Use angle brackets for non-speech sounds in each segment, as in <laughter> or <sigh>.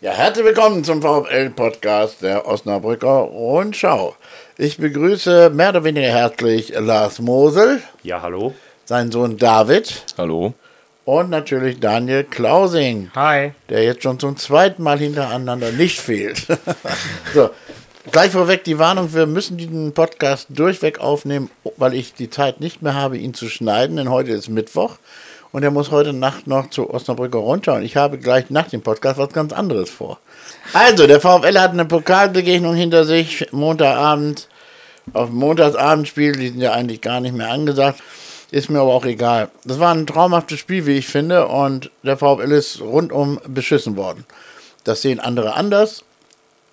Ja, herzlich willkommen zum VfL-Podcast der Osnabrücker Rundschau. Ich begrüße mehr oder weniger herzlich Lars Mosel, Ja, hallo. seinen Sohn David Hallo. und natürlich Daniel Klausing, Hi. der jetzt schon zum zweiten Mal hintereinander nicht fehlt. <laughs> so, gleich vorweg die Warnung, wir müssen diesen Podcast durchweg aufnehmen, weil ich die Zeit nicht mehr habe, ihn zu schneiden, denn heute ist Mittwoch. Und er muss heute Nacht noch zu Osnabrücker runter. Und ich habe gleich nach dem Podcast was ganz anderes vor. Also, der VfL hat eine Pokalbegegnung hinter sich. Montagabend. Auf Montagsabendspiel. Die sind ja eigentlich gar nicht mehr angesagt. Ist mir aber auch egal. Das war ein traumhaftes Spiel, wie ich finde. Und der VfL ist rundum beschissen worden. Das sehen andere anders.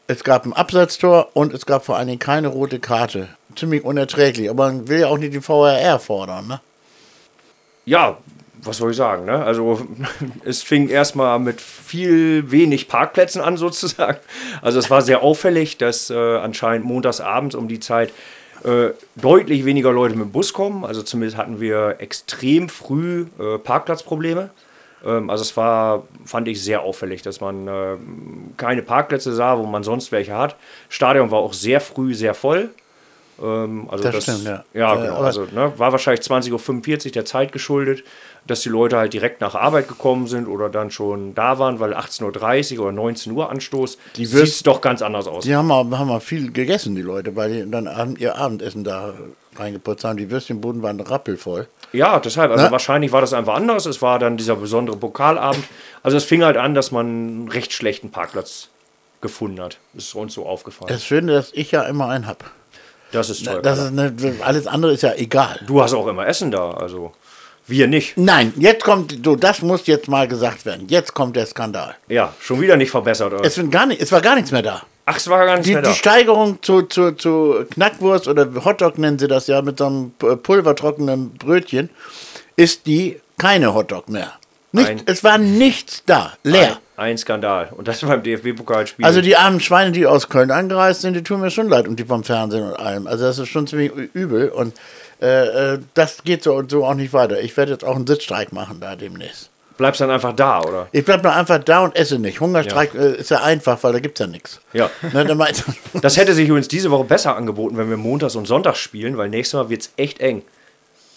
Es gab ein Abseitstor und es gab vor allen Dingen keine rote Karte. Ziemlich unerträglich. Aber man will ja auch nicht die VRR fordern, ne? Ja, was soll ich sagen, ne? Also <laughs> es fing erstmal mit viel wenig Parkplätzen an <laughs> sozusagen. Also es war sehr auffällig, dass äh, anscheinend montagsabends um die Zeit äh, deutlich weniger Leute mit dem Bus kommen. Also zumindest hatten wir extrem früh äh, Parkplatzprobleme. Ähm, also es war, fand ich sehr auffällig, dass man äh, keine Parkplätze sah, wo man sonst welche hat. Stadion war auch sehr früh sehr voll. Ähm, also Das das, stimmt, ja. Ja, Äh, genau. Also ne, war wahrscheinlich 20.45 Uhr der Zeit geschuldet, dass die Leute halt direkt nach Arbeit gekommen sind oder dann schon da waren, weil 18.30 Uhr oder 19 Uhr Anstoß, Die sieht doch ganz anders aus. Die haben mal, haben viel gegessen, die Leute, weil die dann ihr Abendessen da reingeputzt haben. Die Würstchenboden waren rappelvoll. Ja, deshalb. Also Ne? wahrscheinlich war das einfach anders. Es war dann dieser besondere Pokalabend. Also es fing halt an, dass man einen recht schlechten Parkplatz gefunden hat. Ist uns so aufgefallen. Das Schöne, dass ich ja immer einen habe. das ist toll. Das ist eine, alles andere ist ja egal. du hast auch immer Essen da, also wir nicht. Nein, jetzt kommt, du, das muss jetzt mal gesagt werden. Jetzt kommt der Skandal. Ja, schon wieder nicht verbessert. Oder? Es, wird gar nicht, es war gar nichts mehr da. Ach, es war gar nicht Die, mehr da. die Steigerung zu, zu, zu Knackwurst oder Hotdog nennen sie das ja mit so einem pulvertrockenen Brötchen, ist die keine Hotdog mehr. Nicht, Ein- es war nichts da, leer. Ein, ein Skandal. Und das beim DFB-Pokalspiel. Also die armen Schweine, die aus Köln angereist sind, die tun mir schon leid und die vom Fernsehen und allem. Also das ist schon ziemlich übel und äh, äh, das geht so und so auch nicht weiter. Ich werde jetzt auch einen Sitzstreik machen da demnächst. bleibst dann einfach da, oder? Ich bleib nur einfach da und esse nicht. Hungerstreik äh, ist ja einfach, weil da gibt's ja nichts. Ja. Ne, dann <laughs> Das hätte sich übrigens diese Woche besser angeboten, wenn wir montags und sonntags spielen, weil nächstes Mal wird es echt eng.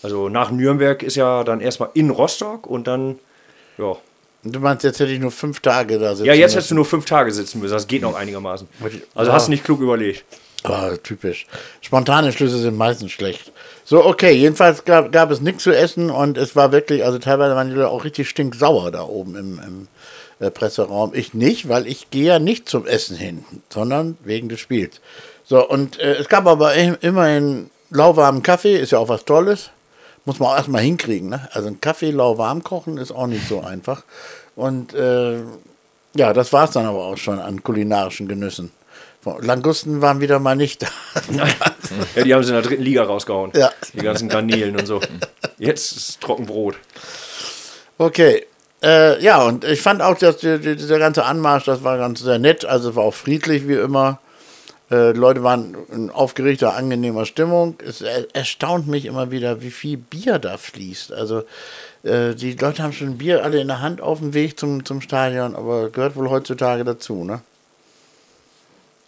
Also nach Nürnberg ist ja dann erstmal in Rostock und dann, ja. du meinst, jetzt hätte ich nur fünf Tage da sitzen Ja, jetzt müssen. hättest du nur fünf Tage sitzen müssen. Das geht noch einigermaßen. Also Ja. hast du nicht klug überlegt. Ah, typisch. Spontane Schlüsse sind meistens schlecht. So, okay, jedenfalls gab, gab es nichts zu essen und es war wirklich, also teilweise waren die Leute auch richtig stinksauer da oben im, im äh, Presseraum. Ich nicht, weil ich gehe ja nicht zum Essen hin, sondern wegen des Spiels. So, und äh, es gab aber im- immerhin lauwarmen Kaffee, ist ja auch was Tolles. Muss man auch erstmal hinkriegen, ne? Also ein Kaffee lauwarm kochen ist auch nicht so einfach. Und äh, ja, das war es dann aber auch schon an kulinarischen Genüssen. Langusten waren wieder mal nicht da. Ja, die haben sie in der dritten Liga rausgehauen. Ja. Die ganzen Garnelen und so. Jetzt ist Trockenbrot. Okay. Äh, ja, und ich fand auch, dass die, die, dieser ganze Anmarsch, das war ganz sehr nett. Also es war auch friedlich wie immer. Äh, die Leute waren in aufgeregter, angenehmer Stimmung. Es er, erstaunt mich immer wieder, wie viel Bier da fließt. Also äh, die Leute haben schon Bier alle in der Hand auf dem Weg zum, zum Stadion, aber gehört wohl heutzutage dazu, ne?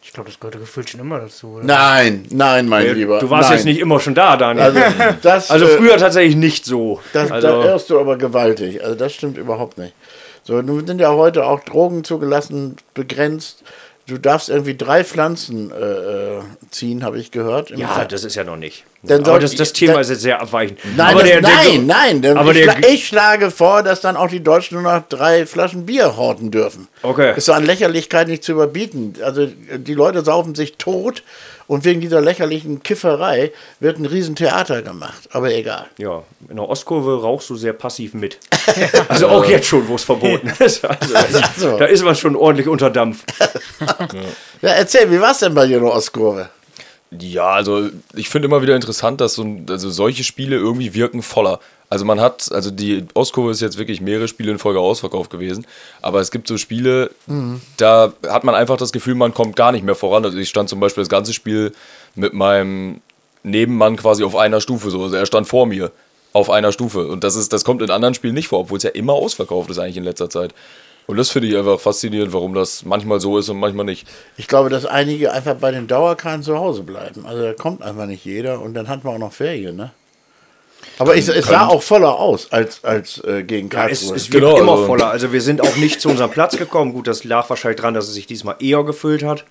Ich glaube, das gehört gefühlt schon immer dazu, oder? Nein, nein, mein Lieber. Du warst nein. jetzt nicht immer schon da, Daniel. Also, das, Also äh, früher tatsächlich nicht so. Das, also, Da irrst du aber gewaltig. Also das stimmt überhaupt nicht. So, nun sind ja heute auch Drogen zugelassen, begrenzt. Du darfst irgendwie drei Pflanzen äh, äh, ziehen, habe ich gehört. Ja, Ver- das ist ja noch nicht. Dann aber das, das Thema dann- ist jetzt sehr abweichend. Nein, das, der, der, nein, nein. denn aber ich, der- ich schlage vor, dass dann auch die Deutschen nur noch drei Flaschen Bier horten dürfen. Okay. Ist so an Lächerlichkeit nicht zu überbieten. Also die Leute saufen sich tot und wegen dieser lächerlichen Kifferei wird ein Riesentheater gemacht. Aber egal. Ja, in der Ostkurve rauchst du sehr passiv mit. <laughs> Also auch jetzt schon, wo es verboten <laughs> ist. Also, so. Da ist man schon ordentlich unter Dampf. <laughs> Ja, erzähl, wie war es denn bei dir in der Ostkurve? Ja, also ich finde immer wieder interessant, dass so also solche Spiele irgendwie wirken voller. Also man hat, also die Ostkurve ist jetzt wirklich mehrere Spiele in Folge ausverkauft gewesen, aber es gibt so Spiele, da hat man einfach das Gefühl, man kommt gar nicht mehr voran. Also ich stand zum Beispiel das ganze Spiel mit meinem Nebenmann quasi auf einer Stufe so. Also er stand vor mir auf einer Stufe. Und das ist, das kommt in anderen Spielen nicht vor, obwohl es ja immer ausverkauft ist eigentlich in letzter Zeit. Und das finde ich einfach faszinierend, warum das manchmal so ist und manchmal nicht. Ich glaube, dass einige einfach bei den Dauerkarten zu Hause bleiben. Also da kommt einfach nicht jeder und dann hat man auch noch Ferien, ne? Aber ich, es sah auch voller aus als, als äh, gegen Ja, es, Karlsruhe. es wird Genau, immer also- voller. Also wir sind auch nicht zu unserem Platz gekommen. Gut, das lag wahrscheinlich dran, dass es sich diesmal eher gefüllt hat.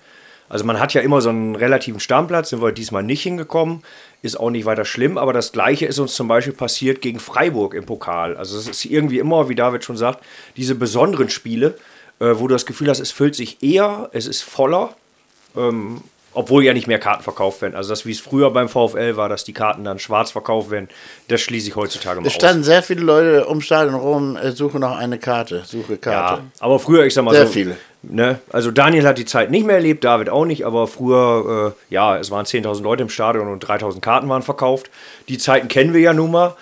Also man hat ja immer so einen relativen Stammplatz, sind wir diesmal nicht hingekommen. Ist auch nicht weiter schlimm, aber das gleiche ist uns zum Beispiel passiert gegen Freiburg im Pokal. Also es ist irgendwie immer, wie David schon sagt, diese besonderen Spiele, äh, wo du das Gefühl hast, es füllt sich eher, es ist voller, ähm, obwohl ja nicht mehr Karten verkauft werden. Also das, wie es früher beim VfL war, dass die Karten dann schwarz verkauft werden, das schließe ich heutzutage mal es aus. standen sehr viele Leute um Stadion rum, äh, suche noch eine Karte, suche Ja, Karte. aber früher, ich sag mal Sehr so. viele. Ne? Also Daniel hat die Zeit nicht mehr erlebt, David auch nicht, aber früher, äh, ja, es waren 10.000 Leute im Stadion und 3.000 Karten waren verkauft. Die Zeiten kennen wir ja nun mal.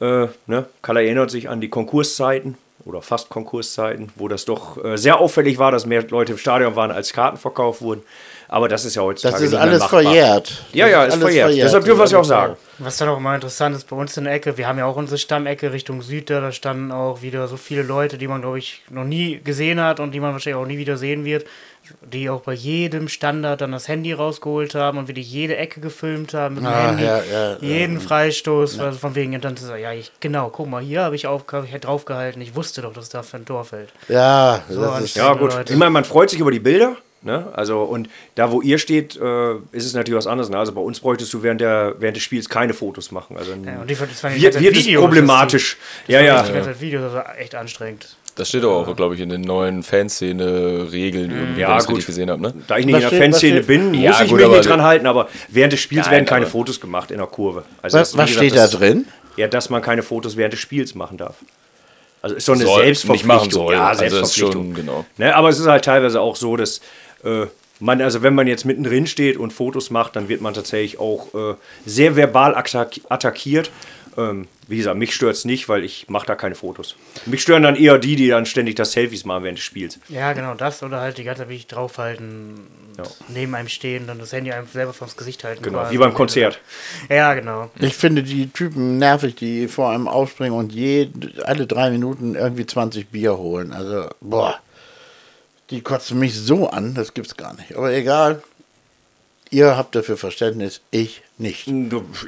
Äh, ne? Kalle erinnert sich an die Konkurszeiten oder fast Konkurszeiten, wo das doch äh, sehr auffällig war, dass mehr Leute im Stadion waren, als Karten verkauft wurden. Aber das ist ja heutzutage Das ist alles machbar. verjährt. Ja, ja, ist alles verjährt. Deshalb dürfen wir es ja auch sagen. Was dann auch immer interessant ist, bei uns in der Ecke, wir haben ja auch unsere Stammecke Richtung Süd, da da standen auch wieder so viele Leute, die man, glaube ich, noch nie gesehen hat und die man wahrscheinlich auch nie wieder sehen wird, die auch bei jedem Standard dann das Handy rausgeholt haben und wirklich jede Ecke gefilmt haben mit dem Ah, Handy, ja, ja, jeden Freistoß, also von wegen, und dann so, ja, ich, genau, guck mal, hier habe ich, auf, hab ich halt draufgehalten, ich wusste doch, dass da für ein Tor fällt. Ja, So das ist, Ja, gut. Leute. Ich meine, man freut sich über die Bilder. Ne? Also, und da, wo ihr steht, äh, ist es natürlich was anderes. Ne? Also, bei uns bräuchtest du während, der, während des Spiels keine Fotos machen. Also, Ja, und die, das die wird, wird es Videos, problematisch. Das Ja, war ja. Die ganze Videos, das war echt anstrengend. Das steht doch auch, glaube ich, in den neuen Fanszene-Regeln, irgendwie, Ja, wenn ich gut. gesehen habe. Ne? Da ich nicht Was in der steht- Fanszene bin, muss Ja, ich gut, mich aber- nicht dran halten, aber während des Spiels Nein, werden keine aber- Fotos gemacht in der Kurve. Also was das- was gesagt, steht da das- drin? Ja, dass man keine Fotos während des Spiels machen darf. Also ist so eine Soll, Selbstverpflichtung. nicht machen soll. Ja, Also ist Selbstverpflichtung. schon, genau. Ne, aber es ist halt teilweise auch so, dass äh, man, also wenn man jetzt mittendrin steht und Fotos macht, dann wird man tatsächlich auch äh, sehr verbal attack attackiert. Ähm, wie gesagt, mich stört es nicht, weil ich mache da keine Fotos. Mich stören dann eher die, die dann ständig das Selfies machen während des Spiels. Ja, genau, das oder halt die ganze Zeit wirklich draufhalten, Ja. neben einem stehen und das Handy einem selber vors Gesicht halten. Genau, quasi. wie beim Konzert. Ja, genau. Ich finde die Typen nervig, die vor einem aufspringen und je, alle drei Minuten irgendwie 20 Bier holen. Also, boah, die kotzen mich so an, das gibt's gar nicht. Aber egal, ihr habt dafür Verständnis, ich nicht.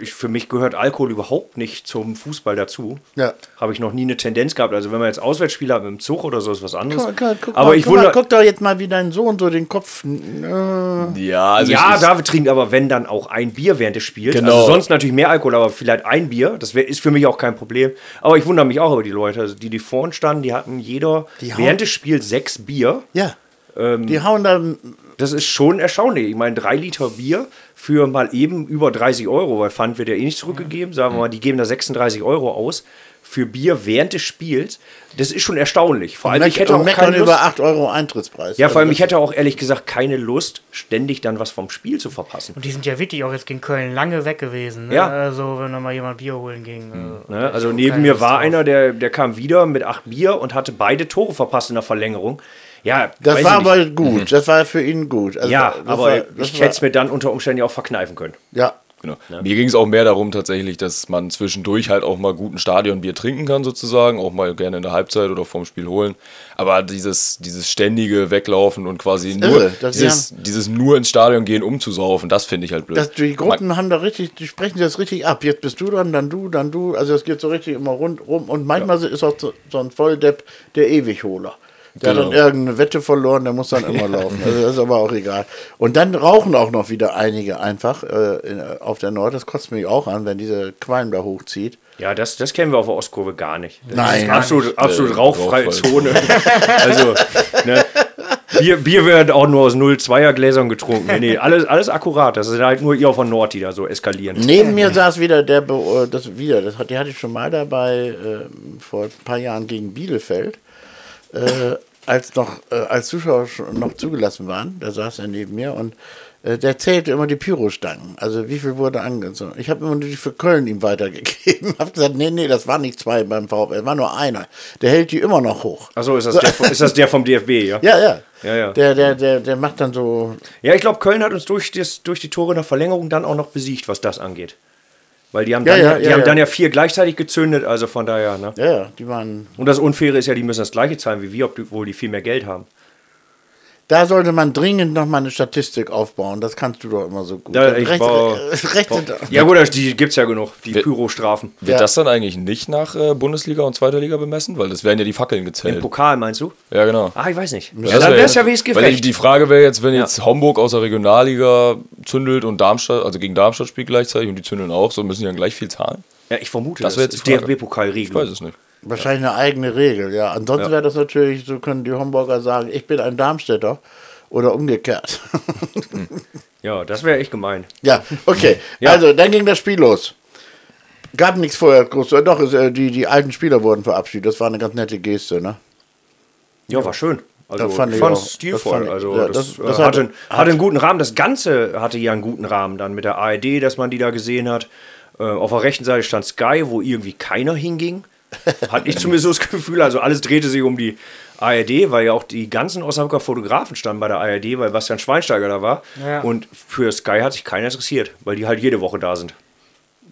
Ich, für mich gehört Alkohol überhaupt nicht zum Fußball dazu. Ja. Habe ich noch nie eine Tendenz gehabt. Also wenn man jetzt Auswärtsspiele hat mit dem Zug oder so, ist was anderes. Guck, guck, guck, Aber mal, ich guck, mal, wundere, guck doch jetzt mal, wie dein Sohn so den Kopf. Äh, Ja, also ja, ich, David trinkt aber wenn dann auch ein Bier während des Spiels. Genau. Also sonst natürlich mehr Alkohol, aber vielleicht ein Bier. Das wär, ist für mich auch kein Problem. Aber ich wundere mich auch über die Leute, also die, die vorn standen, die hatten jeder Die während des Spiels sechs Bier. ja. Ähm, Die hauen da. Das ist schon erstaunlich. Ich meine, drei Liter Bier für mal eben über 30 Euro, weil Pfand wird ja eh nicht zurückgegeben. Sagen wir mal, die geben da 36 Euro aus für Bier während des Spiels. Das ist schon erstaunlich. Vor allem, ich hätte auch keine Lust, über 8 Euro Eintrittspreis. ja, vor allem, Also ich hätte auch ehrlich gesagt keine Lust, ständig dann was vom Spiel zu verpassen. Und die sind ja wirklich auch jetzt gegen Köln lange weg gewesen. Ne? Ja. Also, wenn da mal jemand Bier holen ging. äh, Ne? Also neben mir war drauf. einer, der, der kam wieder mit acht Bier und hatte beide Tore verpasst in der Verlängerung. Ja, Das war aber gut. Das war für ihn gut. Also Ja, das aber war- das ich hätte es mir dann unter Umständen ja auch verkneifen können. Ja, Genau. Mir ging es auch mehr darum tatsächlich, dass man zwischendurch halt auch mal guten Stadionbier trinken kann sozusagen, auch mal gerne in der Halbzeit oder vorm Spiel holen. Aber dieses, dieses ständige Weglaufen und quasi nur irre. Das dieses, dieses nur ins Stadion gehen, um zu saufen, das finde ich halt blöd. Das, die Gruppen haben da richtig, die sprechen das richtig ab. Jetzt bist du dran, dann du, dann du. Also es geht so richtig immer rundrum. Und manchmal ist auch so, so ein Volldepp der Ewigholer. Der Genau. hat dann irgendeine Wette verloren, der muss dann immer <laughs> laufen. Also das ist aber auch egal. Und dann rauchen auch noch wieder einige einfach äh, in, auf der Nord. Das kotzt mich auch an, wenn diese Qualm da hochzieht. Ja, das, das kennen wir auf der Ostkurve gar nicht. Das Nein, ist gar absolut, absolut Äh, rauchfreie rauchfrei. Zone. <laughs> also, ne, Bier, Bier wird auch nur aus 0,2er Gläsern getrunken. Nee, nee, alles, alles akkurat. Das ist halt nur ihr auf der Nord, die da so eskalieren. Neben mir saß wieder der, äh, das wieder, das die hatte ich schon mal dabei äh, vor ein paar Jahren gegen Bielefeld, äh, als noch äh, als Zuschauer schon noch zugelassen waren. Da saß er neben mir und äh, der zählte immer die Pyrostangen. Also wie viel wurde angezogen? Ich habe immer nur die für Köln ihm weitergegeben. <laughs> habe gesagt, nee, nee, das waren nicht zwei beim VfL, war nur einer. Der hält die immer noch hoch. Achso, ist, das der <laughs> vom- ist das der vom DFB, ja? Ja, ja. Ja, ja. Der, der, der, der macht dann so. Ja, ich glaube, Köln hat uns durch, das, durch die Tore in der Verlängerung dann auch noch besiegt, was das angeht. Weil die haben, Ja, dann, ja, die ja, haben dann ja vier gleichzeitig gezündet, also von daher, ne? Ja, ja, die waren. Und das Unfaire ist ja, die müssen das gleiche zahlen wie wir, obwohl die viel mehr Geld haben. Da sollte man dringend noch mal eine Statistik aufbauen. Das kannst du doch immer so gut. Ja, ich rechts, baue- rechts sind- Ja gut, die gibt es ja genug, die Wir- Pyro-Strafen. Wird Ja. das dann eigentlich nicht nach äh, Bundesliga und zweiter Liga bemessen? Weil das wären ja die Fackeln Im gezählt. Pokal meinst du? Ja, genau. Ah, ich weiß nicht. Das Ja, dann wär wäre es ja wie es weil die- Frage wäre jetzt, wenn jetzt Homburg aus der Regionalliga zündelt und Darmstadt, also gegen Darmstadt spielt gleichzeitig und die zündeln auch, so müssen die dann gleich viel zahlen? Ja, ich vermute, Das das, wär das jetzt Frage. Ich weiß es nicht. Wahrscheinlich eine eigene Regel, ja. Ansonsten wäre das natürlich, so können die Homburger sagen, ich bin ein Darmstädter oder umgekehrt. <laughs> Ja, das wäre echt gemein. ja, okay. Also, dann ging das Spiel los. Gab nichts vorher groß. Doch, äh, die, die alten Spieler wurden verabschiedet. Das war eine ganz nette Geste, ne? Ja, war schön. Also Das fand ich fand es Das stilvoll. fand ich- also ja, das, das- äh, das hatte, hat- hatte einen guten Rahmen. Das Ganze hatte ja einen guten Rahmen dann mit der ARD, dass man die da gesehen hat. Äh, auf der rechten Seite stand Sky, wo irgendwie keiner hinging. Hatte ich zumindest so das Gefühl. Also alles drehte sich um die ARD, weil ja auch die ganzen Osnabrücker Fotografen standen bei der ARD, weil Bastian Schweinsteiger da war. Ja. Und für Sky hat sich keiner interessiert, weil die halt jede Woche da sind.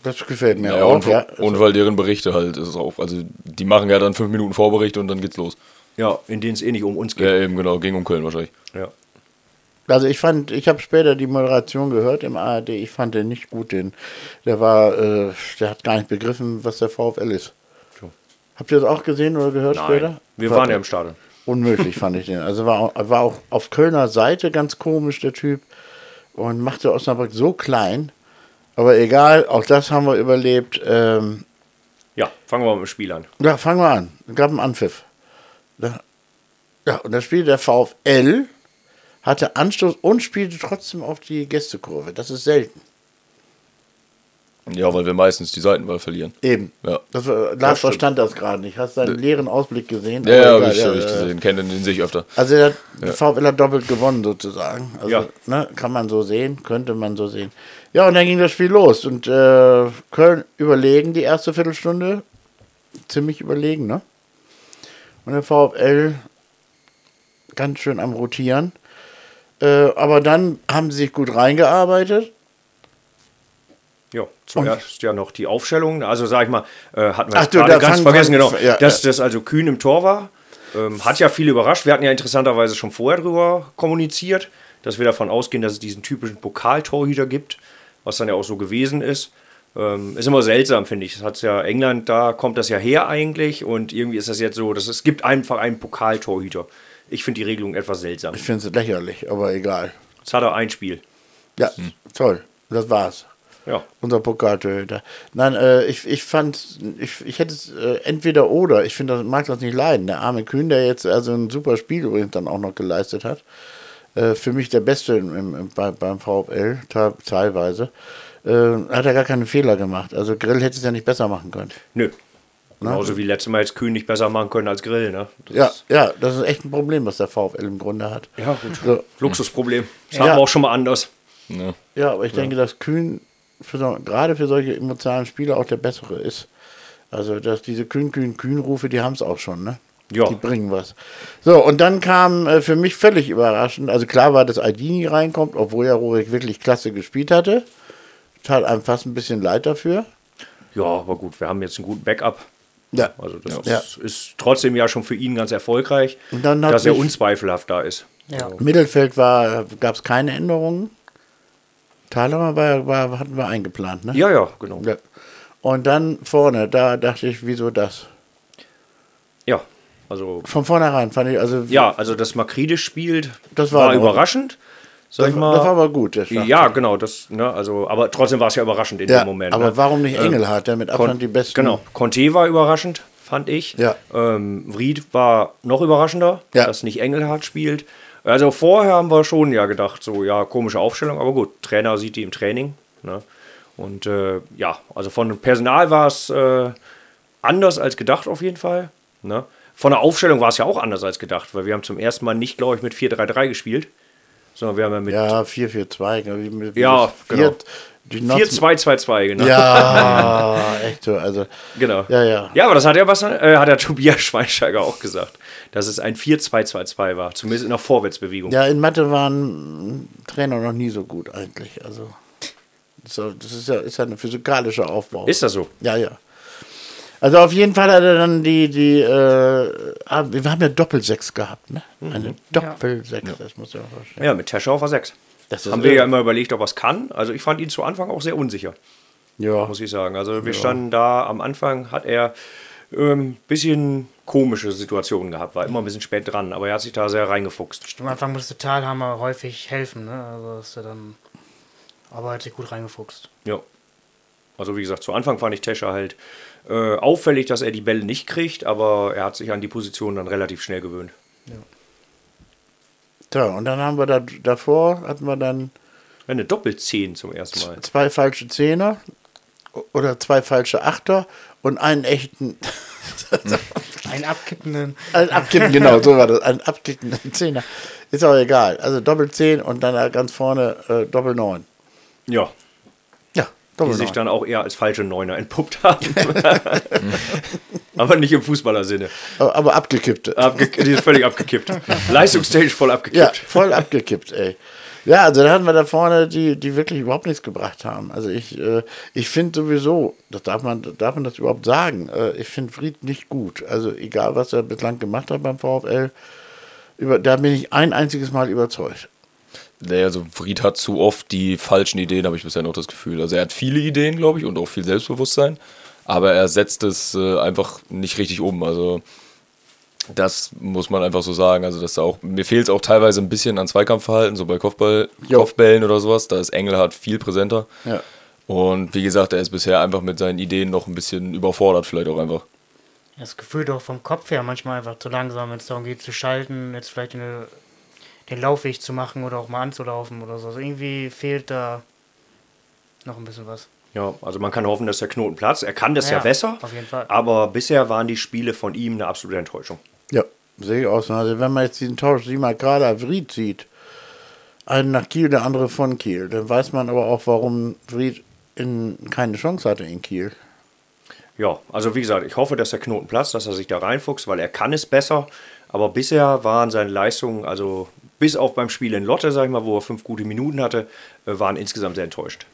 Das gefällt mir Ja, auch. und, ja. und weil deren Berichte halt ist es auch. Also die machen ja dann fünf Minuten Vorbericht und dann geht's los. Ja, in denen es eh nicht um uns geht. Ja, eben genau, ging um Köln wahrscheinlich. Ja. Also ich fand, ich habe später die Moderation gehört im ARD, ich fand den nicht gut, den, der war, äh, der hat gar nicht begriffen, was der VfL ist. Habt ihr das auch gesehen oder gehört später? Nein, wir War- waren ja im Stadion. Unmöglich fand ich den. Also war, auch- war auch auf Kölner Seite ganz komisch, der Typ. Und machte Osnabrück so klein. Aber egal, auch das haben wir überlebt. Ähm, Ja, fangen wir mal mit dem Spiel an. ja, fangen wir an. Es gab einen Anpfiff. Da, ja, und das Spiel der VfL hatte Anstoß und spielte trotzdem auf die Gästekurve. Das ist selten. Ja, weil wir meistens die Seitenwahl verlieren. Eben. Ja. Das war, Lars verstand das gerade nicht. Hast deinen leeren Ausblick gesehen? Ja, ja, Aber hab ich, hab ich ja, ja. gesehen. Kenne den, den sehe ich öfter. Also der VfL hat doppelt gewonnen sozusagen. Also, Ja. ne, kann man so sehen, könnte man so sehen. Ja, und dann ging das Spiel los. Und äh, Köln überlegen die erste Viertelstunde. Ziemlich überlegen, ne? Und der VfL ganz schön am Rotieren. Äh, aber dann haben sie sich gut reingearbeitet. Ja, zuerst ja noch die Aufstellung. Also sag ich mal, äh, hatten wir Ach du, ganz vergessen, genau, ja, dass das also Kühn im Tor war. Ähm, hat ja viele überrascht. Wir hatten ja interessanterweise schon vorher drüber kommuniziert, dass wir davon ausgehen, dass es diesen typischen Pokaltorhüter gibt, was dann ja auch so gewesen ist. Ähm, ist immer seltsam, finde ich. Das hat ja England, da kommt das ja her eigentlich und irgendwie ist das jetzt so, dass es gibt einfach einen Pokaltorhüter. Ich finde die Regelung etwas seltsam. Ich finde es lächerlich, aber egal. Jetzt hat er ein Spiel. Ja, toll. Das war's. Ja. Unser Pokaltorhüter. Nein, äh, ich, ich fand, ich, ich hätte es äh, entweder oder. Ich finde, das mag das nicht leiden. Der arme Kühn, der jetzt also ein super Spiel übrigens dann auch noch geleistet hat. Äh, für mich der Beste im, im, im, bei, beim VfL, te- teilweise. Äh, hat er gar keine Fehler gemacht. Also Grill hätte es ja nicht besser machen können. Nö. Genauso wie letztes Mal jetzt Kühn nicht besser machen können als Grill, ne? Das Ja, ja, das ist echt ein Problem, was der VfL im Grunde hat. Ja, gut. So, Luxusproblem. Das Ja. haben wir auch schon mal anders. Ja. Ja, aber ich denke, dass Kühn für so, gerade für solche emotionalen Spieler auch der bessere ist. Also, dass diese Kühn, Kühn, Kühn-Rufe, die haben es auch schon, ne? Ja. Die bringen was. So, und dann kam äh, für mich völlig überraschend, also klar war, dass Aldini reinkommt, obwohl ja Rorik wirklich klasse gespielt hatte. Tat einem fast ein bisschen leid dafür. Ja, aber gut, wir haben jetzt einen guten Backup. Ja. Also das Ja. ist, ist trotzdem ja schon für ihn ganz erfolgreich, Und dann hat dass er unzweifelhaft da ist. Ja. Mittelfeld war, gab es keine Änderungen. Thaler war, war, hatten wir eingeplant, ne? Ja, ja, genau. Ja. Und dann vorne, da dachte ich, wieso das? Ja, also Von vornherein fand ich, also ja, also dass Makride spielt, Das war war, überraschend. Sag das, ich mal. das war aber gut. Ja, genau, das, ne, also, aber trotzdem war es ja überraschend in Ja, dem Moment. aber ne? warum nicht Ähm, Engelhardt, der mit Abstand Kon- die besten. Genau, Conte war überraschend, fand ich. Ja. Ähm, Vried war noch überraschender, Ja. dass nicht Engelhardt spielt. Also vorher haben wir schon ja gedacht, so ja, komische Aufstellung, aber gut, Trainer sieht die im Training. Ne? Und äh, ja, also von Personal war es äh, anders als gedacht auf jeden Fall. Ne? Von der Aufstellung war es ja auch anders als gedacht, weil wir haben zum ersten Mal nicht, glaube ich, mit 4-3-3 gespielt, sondern wir haben ja mit Ja, 4-4-2. glaub ich, mit- Ja, genau. Vier- Die Notzen- 4-2-2-2, genau. Ja, <laughs> echt so. Also, Genau. Ja, ja. Ja, aber das hat ja was, äh, hat der Tobias <laughs> Schweinsteiger auch gesagt, dass es ein 4-2-2-2 war, zumindest in der Vorwärtsbewegung. ja, in Mathe waren Trainer noch nie so gut eigentlich. Also, So, das ist ja, ist ja ein physikalischer Aufbau. Ist das so? Ja, ja. Also auf jeden Fall hat er dann die, die, äh, ah, wir haben ja Doppelsechs gehabt, ne? Eine Doppelsechs, das muss ja vorstellen. Ja, mit Tescher auf a 6. Das Haben wir irre. ja immer überlegt, ob er es kann. Also ich fand ihn zu Anfang auch sehr unsicher, Ja, muss ich sagen. Also wir standen da am Anfang, hat er ein ähm, bisschen komische Situationen gehabt, war immer ein bisschen spät dran, aber er hat sich da sehr reingefuchst. Am Anfang musste Talhammer häufig helfen, ne? Also ist er dann. Aber er hat sich gut reingefuchst. Ja. Also wie gesagt, zu Anfang fand ich Tescher halt äh, auffällig, dass er die Bälle nicht kriegt, aber er hat sich an die Position dann relativ schnell gewöhnt. Tja, und dann haben wir da, davor, hatten wir dann Eine Doppelzehn zum ersten Mal. zwei falsche Zehner oder zwei falsche Achter und einen echten, <laughs> Einen abkippenden. <laughs> einen Abkippen, genau, so war das, einen abkippenden Zehner. Ist auch egal. Also Doppelzehn und dann ganz vorne äh, Doppel neun. Ja, Ja, die Doppel sich dann auch eher als falsche Neuner entpuppt haben. <laughs> aber nicht im Fußballersinne. Aber, aber abgekippte. Abge die ist völlig abgekippt. <laughs> Leistungstechnisch voll Ja, abgekippt. voll abgekippt, ey. Ja, also da hatten wir da vorne, die, die wirklich überhaupt nichts gebracht haben. Also ich, äh, ich finde sowieso, das darf man, darf man das überhaupt sagen, äh, ich finde Fried nicht gut. Also egal, was er bislang gemacht hat beim VfL, über, da bin ich ein einziges Mal überzeugt. Nee, also Fried hat zu oft die falschen Ideen, habe ich bisher noch das Gefühl. Also er hat viele Ideen, glaube ich, und auch viel Selbstbewusstsein, aber er setzt es äh, einfach nicht richtig um. Also das muss man einfach so sagen. Also dass da auch, mir fehlt es auch teilweise ein bisschen an Zweikampfverhalten, so bei Kopfball, Jo. Kopfbällen oder sowas. Da ist Engelhardt viel präsenter. Ja. Und wie gesagt, er ist bisher einfach mit seinen Ideen noch ein bisschen überfordert, vielleicht auch einfach. Das Gefühl doch vom Kopf her manchmal einfach zu langsam, wenn es darum geht zu schalten, jetzt vielleicht eine, den Laufweg zu machen oder auch mal anzulaufen oder so. Also irgendwie fehlt da noch ein bisschen was. Ja, also man kann hoffen, dass der Knoten platzt. Er kann das ja, Ja, besser. auf jeden Fall. Aber bisher waren die Spiele von ihm eine absolute Enttäuschung. Ja, sehe ich auch so. Also wenn man jetzt diesen Tausch sieh mal gerade auf Fried sieht, einen nach Kiel, der andere von Kiel, dann weiß man aber auch, warum Fried in, keine Chance hatte in Kiel. Ja, also wie gesagt, ich hoffe, dass der Knoten platzt, dass er sich da reinfuchst, weil er kann es besser. Aber bisher waren seine Leistungen, also bis auf beim Spiel in Lotte, sag ich mal, wo er fünf gute Minuten hatte, äh, waren insgesamt sehr enttäuscht.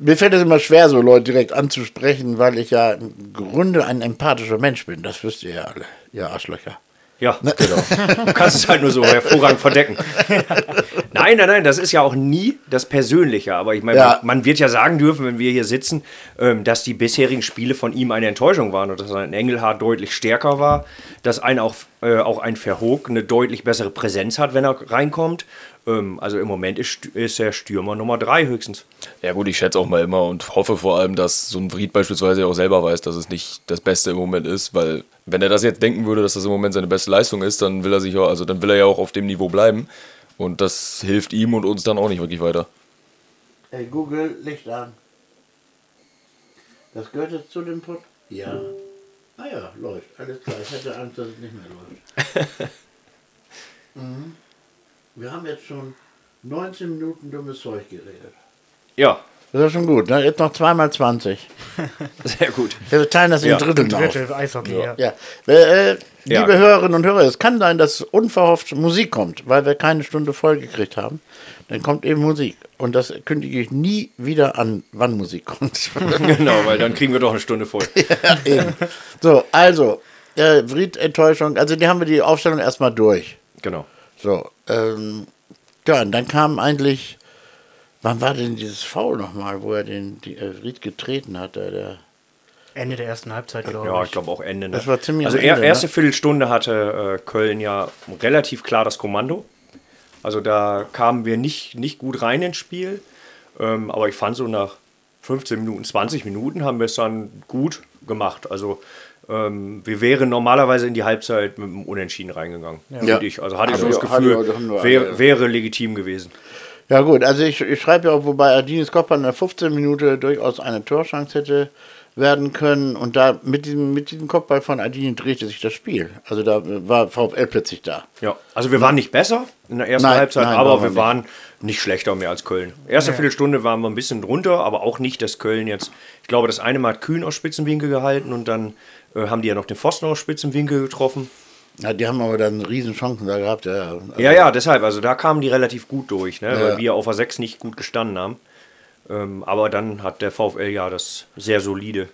Mir fällt es immer schwer, so Leute direkt anzusprechen, weil ich ja im Grunde ein empathischer Mensch bin. Das wisst ihr ja alle, ihr Arschlöcher. Ja, genau. <laughs> Du kannst es halt nur so hervorragend verdecken. <laughs> Nein, nein, nein, das ist ja auch nie das Persönliche. Aber ich meine, Ja. man, man wird ja sagen dürfen, wenn wir hier sitzen, ähm, dass die bisherigen Spiele von ihm eine Enttäuschung waren und dass ein Engelhardt deutlich stärker war, dass ein auch, äh, auch ein Verhoog eine deutlich bessere Präsenz hat, wenn er reinkommt. Ähm, also im Moment ist, ist er Stürmer Nummer drei höchstens. Ja gut, ich schätze auch mal immer und hoffe vor allem, dass so ein Fried beispielsweise auch selber weiß, dass es nicht das Beste im Moment ist, weil wenn er das jetzt denken würde, dass das im Moment seine beste Leistung ist, dann will er sich auch, also dann will er ja auch auf dem Niveau bleiben und das hilft ihm und uns dann auch nicht wirklich weiter. Hey Google, Licht an. Das gehört jetzt zu dem Pod? Ja. Ah ja, läuft. Alles klar. Ich hatte Angst, dass es nicht mehr läuft. <laughs> mhm. Wir haben jetzt schon 19 Minuten dummes Zeug geredet. Ja, Das ist schon gut. Ne? Jetzt noch zweimal 20. <laughs> sehr gut. Wir teilen das in Ja. Dritteln auf. Drittel Eishockey, ja. Ja. Äh, Ja. liebe Hörerinnen und Hörer, es kann sein, dass unverhofft Musik kommt, weil wir keine Stunde voll gekriegt haben. Dann kommt eben Musik. Und das kündige ich nie wieder an, wann Musik kommt. <laughs> <laughs> genau, weil dann kriegen wir doch eine Stunde voll. ja, eben. So, also, äh, Fried-Enttäuschung, also die haben wir die Aufstellung erstmal durch. Genau. So, ähm, ja, und dann kam eigentlich, wann war denn dieses Foul nochmal, wo er den die, äh, Fried getreten hat? Der, der, Ende der ersten Halbzeit, glaube Ja, ich. ich glaube auch Ende. Ne? Das war ziemlich Also er, Ende, erste ne? Viertelstunde hatte äh, Köln ja relativ klar das Kommando. Also da kamen wir nicht, nicht gut rein ins Spiel. Ähm, aber ich fand so nach 15 Minuten, 20 Minuten haben wir es dann gut gemacht. Also ähm, wir wären normalerweise in die Halbzeit mit einem Unentschieden reingegangen. Ja. Finde ich. Also hatte ich so das Gefühl, wäre, wäre legitim gewesen. Ja gut, also ich, ich schreibe ja auch, wobei Adinis Kopfball in der 15 Minute durchaus eine Torchance hätte werden können und da mit diesem, mit diesem Kopfball von Adini drehte sich das Spiel. Also da war VfL plötzlich da. Ja, also wir waren nicht besser in der ersten Nein, Halbzeit, nein, aber waren wir wir nicht. waren nicht schlechter mehr als Köln. Erste Viertelstunde waren wir ein bisschen drunter, aber auch nicht, dass Köln jetzt. Ich glaube, das eine Mal hat Kühn aus Spitzenwinkel gehalten und dann äh, haben die ja noch den Pfosten aus Spitzenwinkel getroffen. Ja, die haben aber dann riesen Chancen da gehabt. Ja, also, Ja, ja, deshalb, also da kamen die relativ gut durch, ne? Ja. weil wir auf a 6 nicht gut gestanden haben. Ähm, aber dann hat der VfL ja das sehr solide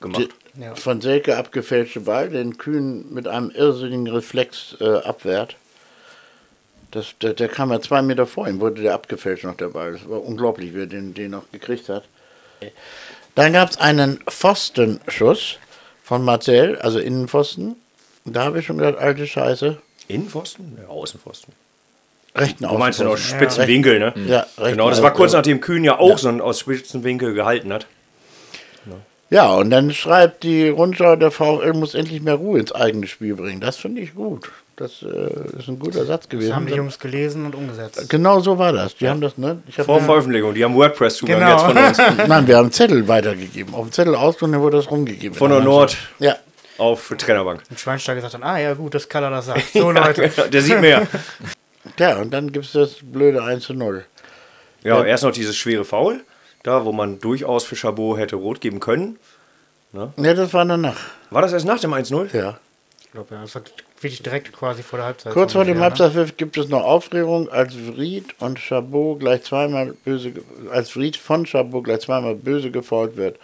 gemacht. Die, Ja. Von Selke abgefälschte Ball, den Kühn mit einem irrsinnigen Reflex äh, abwehrt. Das, der, der kam ja zwei Meter vor ihm, wurde der abgefälscht noch der Ball. Das war unglaublich, wie er den, den noch gekriegt hat. Dann gab es einen Pfostenschuss von Marcel, also Innenpfosten. Da habe ich schon gedacht, alte Scheiße. Innenpfosten? Ja, Außenpfosten. Rechten Du meinst denn aus Außenpfosten. spitzen Ja, Winkel, ne? Ja, rechten Genau, das war kurz nachdem Kühn ja auch so einen aus spitzen Winkel gehalten hat. Ja, und dann schreibt die Rundschau, der VfL muss endlich mehr Ruhe ins eigene Spiel bringen. Das finde ich gut. Das äh, ist ein guter Satz gewesen. Das haben die Jungs gelesen und umgesetzt. Genau so war das. Die haben das, ne? Ich hab Vor Veröffentlichung. Die haben WordPress-Zugang Genau. jetzt von uns. <laughs> <laughs> Nein, wir haben Zettel weitergegeben. Auf dem Zettel ausgedruckt, dann wurde das rumgegeben. Von der Nord Ja. Auf Trainerbank. Und Schweinsteiger gesagt dann, ah ja gut, das Color das sagt. <laughs> So Leute. Der sieht mehr. <laughs> Ja, und dann gibt es das blöde 1 zu 0. Ja, erst noch dieses schwere Foul. Da, wo man durchaus für Chabot hätte rot geben können. Ja, das war danach. War das erst nach dem 1-0? Ja. Ich glaube, ja, das war wirklich direkt quasi vor der Halbzeit. Kurz vor dem ne? Halbzeitpfiff gibt es noch Aufregung, als Fried und Chabot gleich zweimal böse, als Fried von Chabot gleich zweimal böse gefault wird.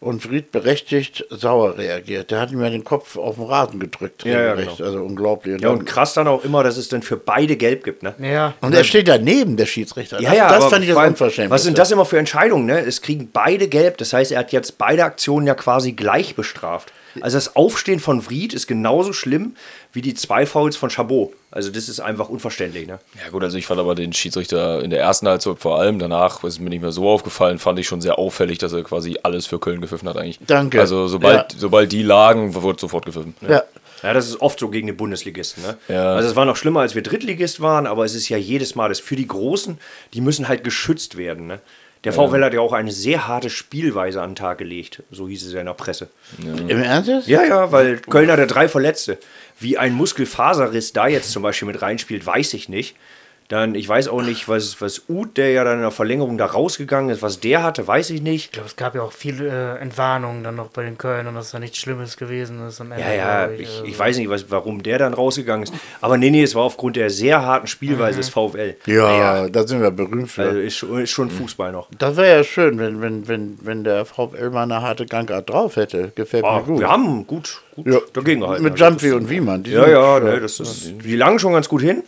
Und Fried berechtigt sauer reagiert. Der hat ihm ja den Kopf auf den Rasen gedrückt. Ja, ja, genau. Also unglaublich. Und, Ja, und krass dann auch immer, dass es dann für beide gelb gibt, ne? Ja, und er steht daneben, der Schiedsrichter. Ja, das, ja, das aber fand ich das unverschämt. Was sind das immer für Entscheidungen, ne? Es kriegen beide gelb, das heißt, er hat jetzt beide Aktionen ja quasi gleich bestraft. Also das Aufstehen von Vried ist genauso schlimm wie die zwei Fouls von Chabot. Also das ist einfach unverständlich, ne? Ja gut, also ich fand aber den Schiedsrichter in der ersten Halbzeit vor allem, danach ist mir nicht mehr so aufgefallen, fand ich schon sehr auffällig, dass er quasi alles für Köln gepfiffen hat eigentlich. Danke. Also sobald, Ja. sobald die lagen, wurde sofort gepfiffen. Ja. Ja, das ist oft so gegen den Bundesligisten. Ne? Ja. Also es war noch schlimmer, als wir Drittligist waren, aber es ist ja jedes Mal das für die Großen, die müssen halt geschützt werden. Ne? Der VfL hat ja auch eine sehr harte Spielweise an den Tag gelegt, so hieß es ja in der Presse. Im Ernst? Ja, ja, weil Köln hatte drei Verletzte. Wie ein Muskelfaserriss da jetzt zum Beispiel mit reinspielt, weiß ich nicht. Dann, ich weiß auch nicht, was, was Uth, der ja dann in der Verlängerung da rausgegangen ist, was der hatte, weiß ich nicht. ich glaube, es gab ja auch viele äh, Entwarnungen dann noch bei den Kölnern, dass da nichts Schlimmes gewesen ist. Am Ende, Ja, ja, ich, Also, ich weiß nicht, was, warum der dann rausgegangen ist. Aber nee, nee, es war aufgrund der sehr harten Spielweise des VfL. Ja, da sind wir berühmt für. Also ist, schon- ist schon Fußball noch. Das wäre ja schön, wenn, wenn, wenn, wenn der VfL mal eine harte Gangart drauf hätte. Gefällt Ah, mir gut. wir haben gut, gut ja. dagegen gehalten. Mit Also Jumpy und Wiemann. Ja, ja, ne, das ist, die lagen schon ganz gut hin.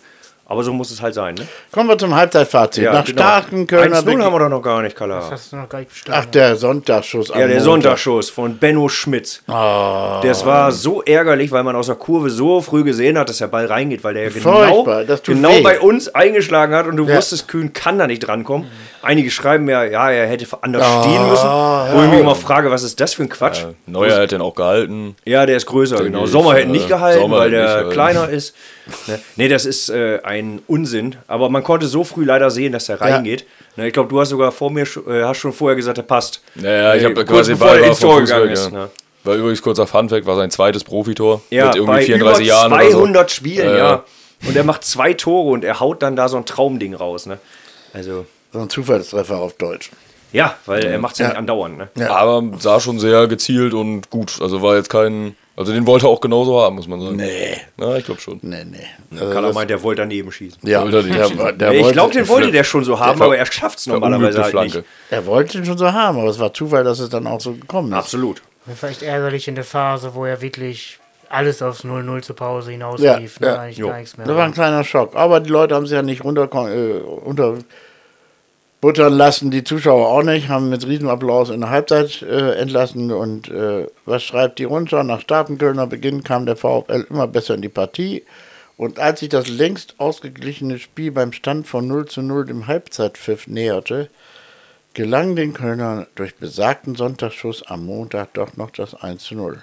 Aber so muss es halt sein. Ne? Kommen wir zum Halbzeitfazit. Ja, Nach genau. starken Kölner 1-0 haben wir doch noch gar nicht, Kala. Das hast du noch gar nicht. Ach, der Sonntagsschuss. Ja, der Montag. Sonntagsschuss von Benno Schmitz. Ah. Das war so ärgerlich, weil man aus der Kurve so früh gesehen hat, dass der Ball reingeht, weil der ja genau, genau weh. bei uns eingeschlagen hat und du Ja. wusstest, Kühn kann da nicht drankommen. Einige schreiben ja, ja, er hätte anders Ah, stehen müssen. Wo ich mich immer frage, was ist das für ein Quatsch? Äh, Neuer hat den auch gehalten. Ja, der ist größer, Denke genau. ich, Sommer hätte äh, nicht gehalten, Sommer weil hätte der nicht, äh, kleiner ist. Ne? Nee, das ist äh, ein Unsinn. Aber man konnte so früh leider sehen, dass der reingeht. Ne, ich glaube, du hast sogar vor mir äh, hast schon vorher gesagt, der passt. Ja, ja, ich Äh, habe quasi bevor er war ins Tor gegangen ist. ja. Ne? War übrigens kurzer Funfact, war sein zweites Profitor. Ja, mit irgendwie bei 34 über Jahren 200 oder so. Spielen, Äh, ja. Und er macht zwei Tore und er haut dann da so ein Traumding raus. Ne? Also, So ein Zufallstreffer auf Deutsch. ja, weil er macht es ja, Ja. nicht andauernd. Ne? Ja. Aber sah schon sehr gezielt und gut. Also war jetzt kein. Also den wollte er auch genauso haben, muss man sagen. Nee, Ja, ich glaube schon. nee, nee. Also das- meint, der wollte daneben schießen. ja, Wollte er nicht der, schießen. der ich glaube, den wollte der schon so haben, aber er schafft es normalerweise halt Flanke. nicht. Er wollte ihn schon so haben, aber es war Zufall, dass es dann auch so gekommen ist. Absolut. Echt ärgerlich in der Phase, wo er wirklich alles aufs 0-0 zur Pause hinaus Ja, lief. Ne? ja. Eigentlich Jo. gar nichts mehr. Das war ein kleiner Schock. Aber die Leute haben sich ja nicht runter, äh, unter buttern lassen, die Zuschauer auch nicht, haben mit Riesenapplaus in der Halbzeit äh, entlassen. Und äh, was schreibt die Rundschau? Nach Staatenkölner Beginn kam der VfL immer besser in die Partie. Und als sich das längst ausgeglichene Spiel beim Stand von 0 zu 0 dem Halbzeitpfiff näherte, gelang den Kölnern durch besagten Sonntagsschuss am Montag doch noch das 1 zu 0.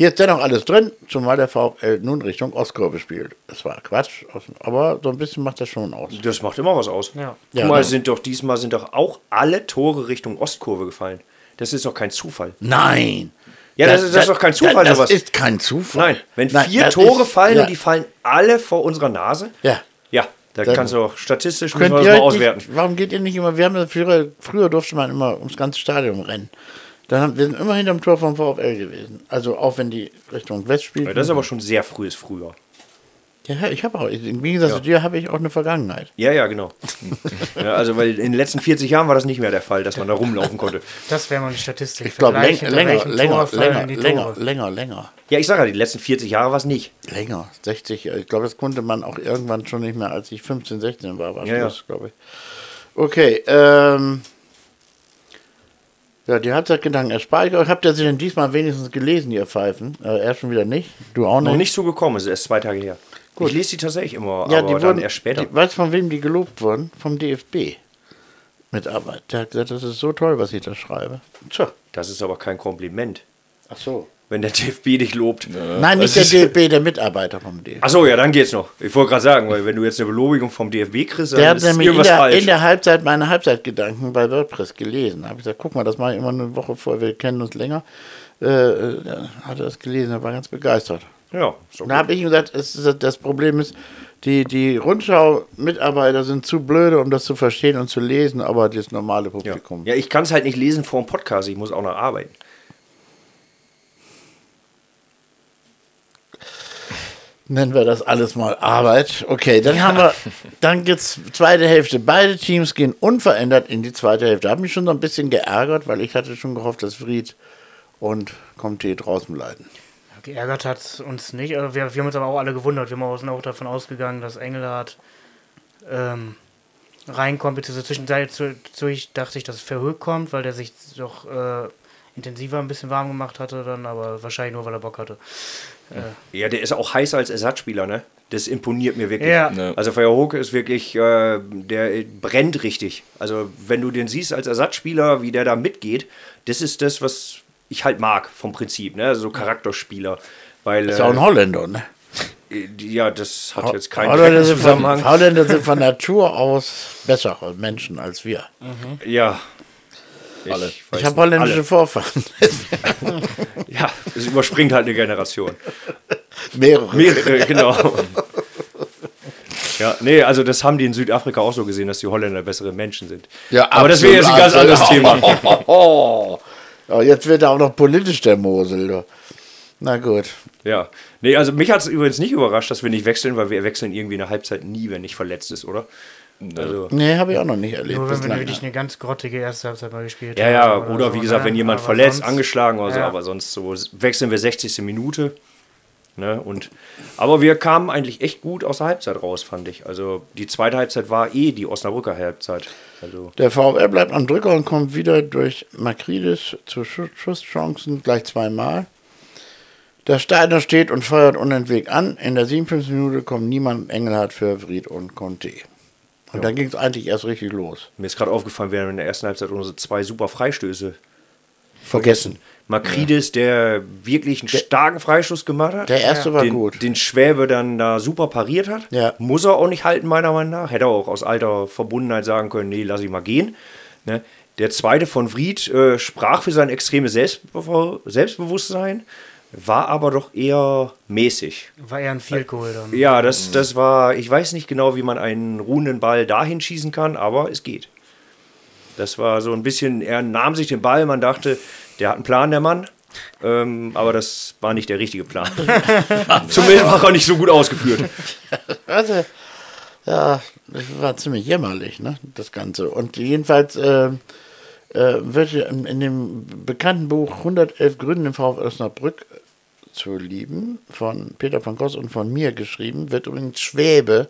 Hier ist dennoch alles drin, zumal der VfL nun Richtung Ostkurve spielt. Das war Quatsch, aber so ein bisschen macht das schon aus. Das macht immer was aus. Ja. Mal, sind doch diesmal sind doch auch alle Tore Richtung Ostkurve gefallen. Das ist doch kein Zufall. Nein! Ja, das ist- das ist doch kein Zufall, Das, sowas. ist kein Zufall. Nein, wenn Nein, vier das Tore ist- fallen ja, und die fallen alle vor unserer Nase, Ja. ja, da Dann kannst du auch statistisch Könnt das ihr mal auswerten. nicht, warum geht ihr nicht immer? Wir haben ja früher, früher durfte man immer ums ganze Stadion rennen. Dann haben, wir sind immer hinterm Tor vom VfL gewesen. Also auch wenn die Richtung West spielt. Ja, das ist aber schon sehr frühes Früher. Ja, ich habe auch, im Gegensatz zu dir habe ich auch eine Vergangenheit. Ja, ja, genau. <laughs> ja, also, weil in den letzten 40 Jahren war das nicht mehr der Fall, dass man da rumlaufen konnte. Das wäre mal die Statistik. Ich glaube, läng, länger, länger, länger, länger, länger, länger, Ja, ich sage ja, die letzten 40 Jahre war es nicht. länger. 60, ich glaube, das konnte man auch irgendwann schon nicht mehr, als ich 15, 16 war, war Ja, ja. Schluss, glaube ich. Okay, ähm. Ja, die Halbzeitgedanken erspare ich euch. Habt ihr sie denn diesmal wenigstens gelesen, ihr Pfeifen? Äh, er schon wieder nicht. Du auch nicht? Noch nicht zugekommen, es ist erst zwei Tage her. Ich lese die tatsächlich immer, Ja, aber die dann wurden, erst später. Die, weißt du, von wem die gelobt wurden? Vom DFB. Mit Arbeit. Der hat gesagt, das ist so toll, was ich da schreibe. Tja. Das ist aber kein Kompliment, Ach so. Wenn der <laughs> DFB dich lobt. Nein, nicht der DFB, der Mitarbeiter vom DFB. Achso, ja, dann geht's noch. Ich wollte gerade sagen, weil wenn du jetzt eine Belobigung vom DFB kriegst, dann Der hat ist nämlich in irgendwas der, falsch. in der Halbzeit meine Halbzeitgedanken bei WordPress gelesen. Da habe ich gesagt, guck mal, das mache ich immer eine Woche vor, wir kennen uns länger. Äh, äh, da hat er das gelesen, er war ganz begeistert. ja, so Da habe ich ihm gesagt, es ist, das Problem ist, die, die Rundschau-Mitarbeiter sind zu blöde, um das zu verstehen und zu lesen, aber das normale ja. Publikum. ja, ich kann es halt nicht lesen vor dem Podcast, ich muss auch noch arbeiten. Nennen wir das alles mal Arbeit. Okay, dann haben wir, <laughs> dann geht's zweite Hälfte. Beide Teams gehen unverändert in die zweite Hälfte. Habe mich schon so ein bisschen geärgert, weil ich hatte schon gehofft, dass Fried und Comté draußen bleiben. Geärgert hat uns nicht. Also wir, wir haben uns aber auch alle gewundert. Wir haben auch- sind auch davon ausgegangen, dass Engelhardt ähm, reinkommt. Beziehungsweise zwischendurch dachte ich, dass Verhoek kommt, weil der sich doch äh, intensiver ein bisschen warm gemacht hatte. Dann, aber wahrscheinlich nur, weil er Bock hatte. Ja, der ist auch heißer als Ersatzspieler, ne? Das imponiert mir wirklich. Ja. Ja. Also Feuerhoke ist wirklich, äh, der brennt richtig. Also wenn du den siehst als Ersatzspieler, wie der da mitgeht, das ist das, was ich halt mag vom Prinzip, ne? Also so Charakterspieler. Weil, Ist ja auch ein Holländer, ne? äh, ja, das hat jetzt keinen Holländer sind, von. Holländer sind von Natur aus bessere Menschen als wir. Ja. Ich, Alle. weiß Ich habe holländische Alle. Vorfahren. <laughs> Ja, es überspringt halt eine Generation. Mehrere. Mehrere, genau. Ja, nee, also das haben die in Südafrika auch so gesehen, dass die Holländer bessere Menschen sind. Aber das wäre jetzt ein ganz anderes Thema. <laughs> Oh, jetzt wird er auch noch politisch, der Mosel. Du. Na gut. Ja. Nee, also mich hat es übrigens nicht überrascht, dass wir nicht wechseln, weil wir wechseln irgendwie in der Halbzeit nie, wenn nicht verletzt ist, oder? Also, Nee, habe ich auch noch nicht erlebt. Nur wenn wir wirklich eine ganz grottige erste Halbzeit mal gespielt ja, ja, haben. oder so, wie gesagt, ne? wenn jemand Aber verletzt, sonst- angeschlagen oder so, Ja. aber sonst so wechseln wir 60. Minute. Ne? Und, aber wir kamen eigentlich echt gut aus der Halbzeit raus, fand ich. Also die zweite Halbzeit war eh die Osnabrücker Halbzeit. Also, Der VfL bleibt am Drücker und kommt wieder durch Makridis zu Schu- Schusschancen gleich zweimal. Der Steiner steht und feuert unentwegt an. In der 57. Minute kommt niemand Engelhardt für Fried und Conte. Und dann ging es eigentlich erst richtig los. mir ist gerade aufgefallen, wir haben in der ersten Halbzeit unsere zwei super Freistöße Vergessen. Makridis, der wirklich einen starken Freistoß gemacht hat. Der erste war den, gut. Den Schwäbe dann da super pariert hat. Ja. Muss er auch nicht halten, meiner Meinung nach. Hätte er auch aus alter Verbundenheit sagen können, nee, lass ich mal gehen. Ne? Der zweite von Fried äh, sprach für sein extremes Selbstbe Selbstbewusstsein, war aber doch eher mäßig. War eher ein Field Goal dann. Ja, das, das war, ich weiß nicht genau, wie man einen ruhenden Ball dahin schießen kann, aber es geht. Das war so ein bisschen, er nahm sich den Ball, man dachte, der hat einen Plan, der Mann. Ähm, aber das war nicht der richtige Plan. <laughs> Zumindest war er nicht so gut ausgeführt. <laughs> Also, ja, das war ziemlich jämmerlich, ne, das Ganze. Und jedenfalls äh, äh, wird in, in dem bekannten Buch 111 Gründe im VfL Osnabrück zu lieben, von Peter von Goss und von mir geschrieben, wird übrigens Schwäbe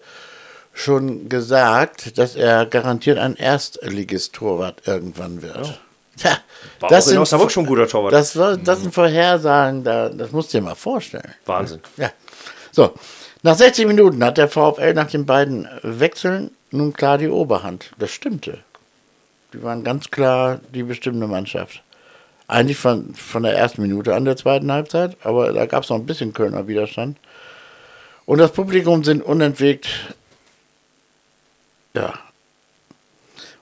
schon gesagt, dass er garantiert ein Erstligistorwart irgendwann wird. Tja, <laughs> War das auch in sind, Osnabrück schon ein guter Torwart. das, war, das sind Vorhersagen, da, das musst du dir mal vorstellen. Wahnsinn. Ja. So, nach 60 Minuten hat der VfL nach den beiden Wechseln nun klar die Oberhand. Das stimmte. Die waren ganz klar die bestimmende Mannschaft. Eigentlich von, von der ersten Minute an der zweiten Halbzeit, aber da gab es noch ein bisschen Kölner Widerstand. Und das Publikum sind unentwegt. Ja.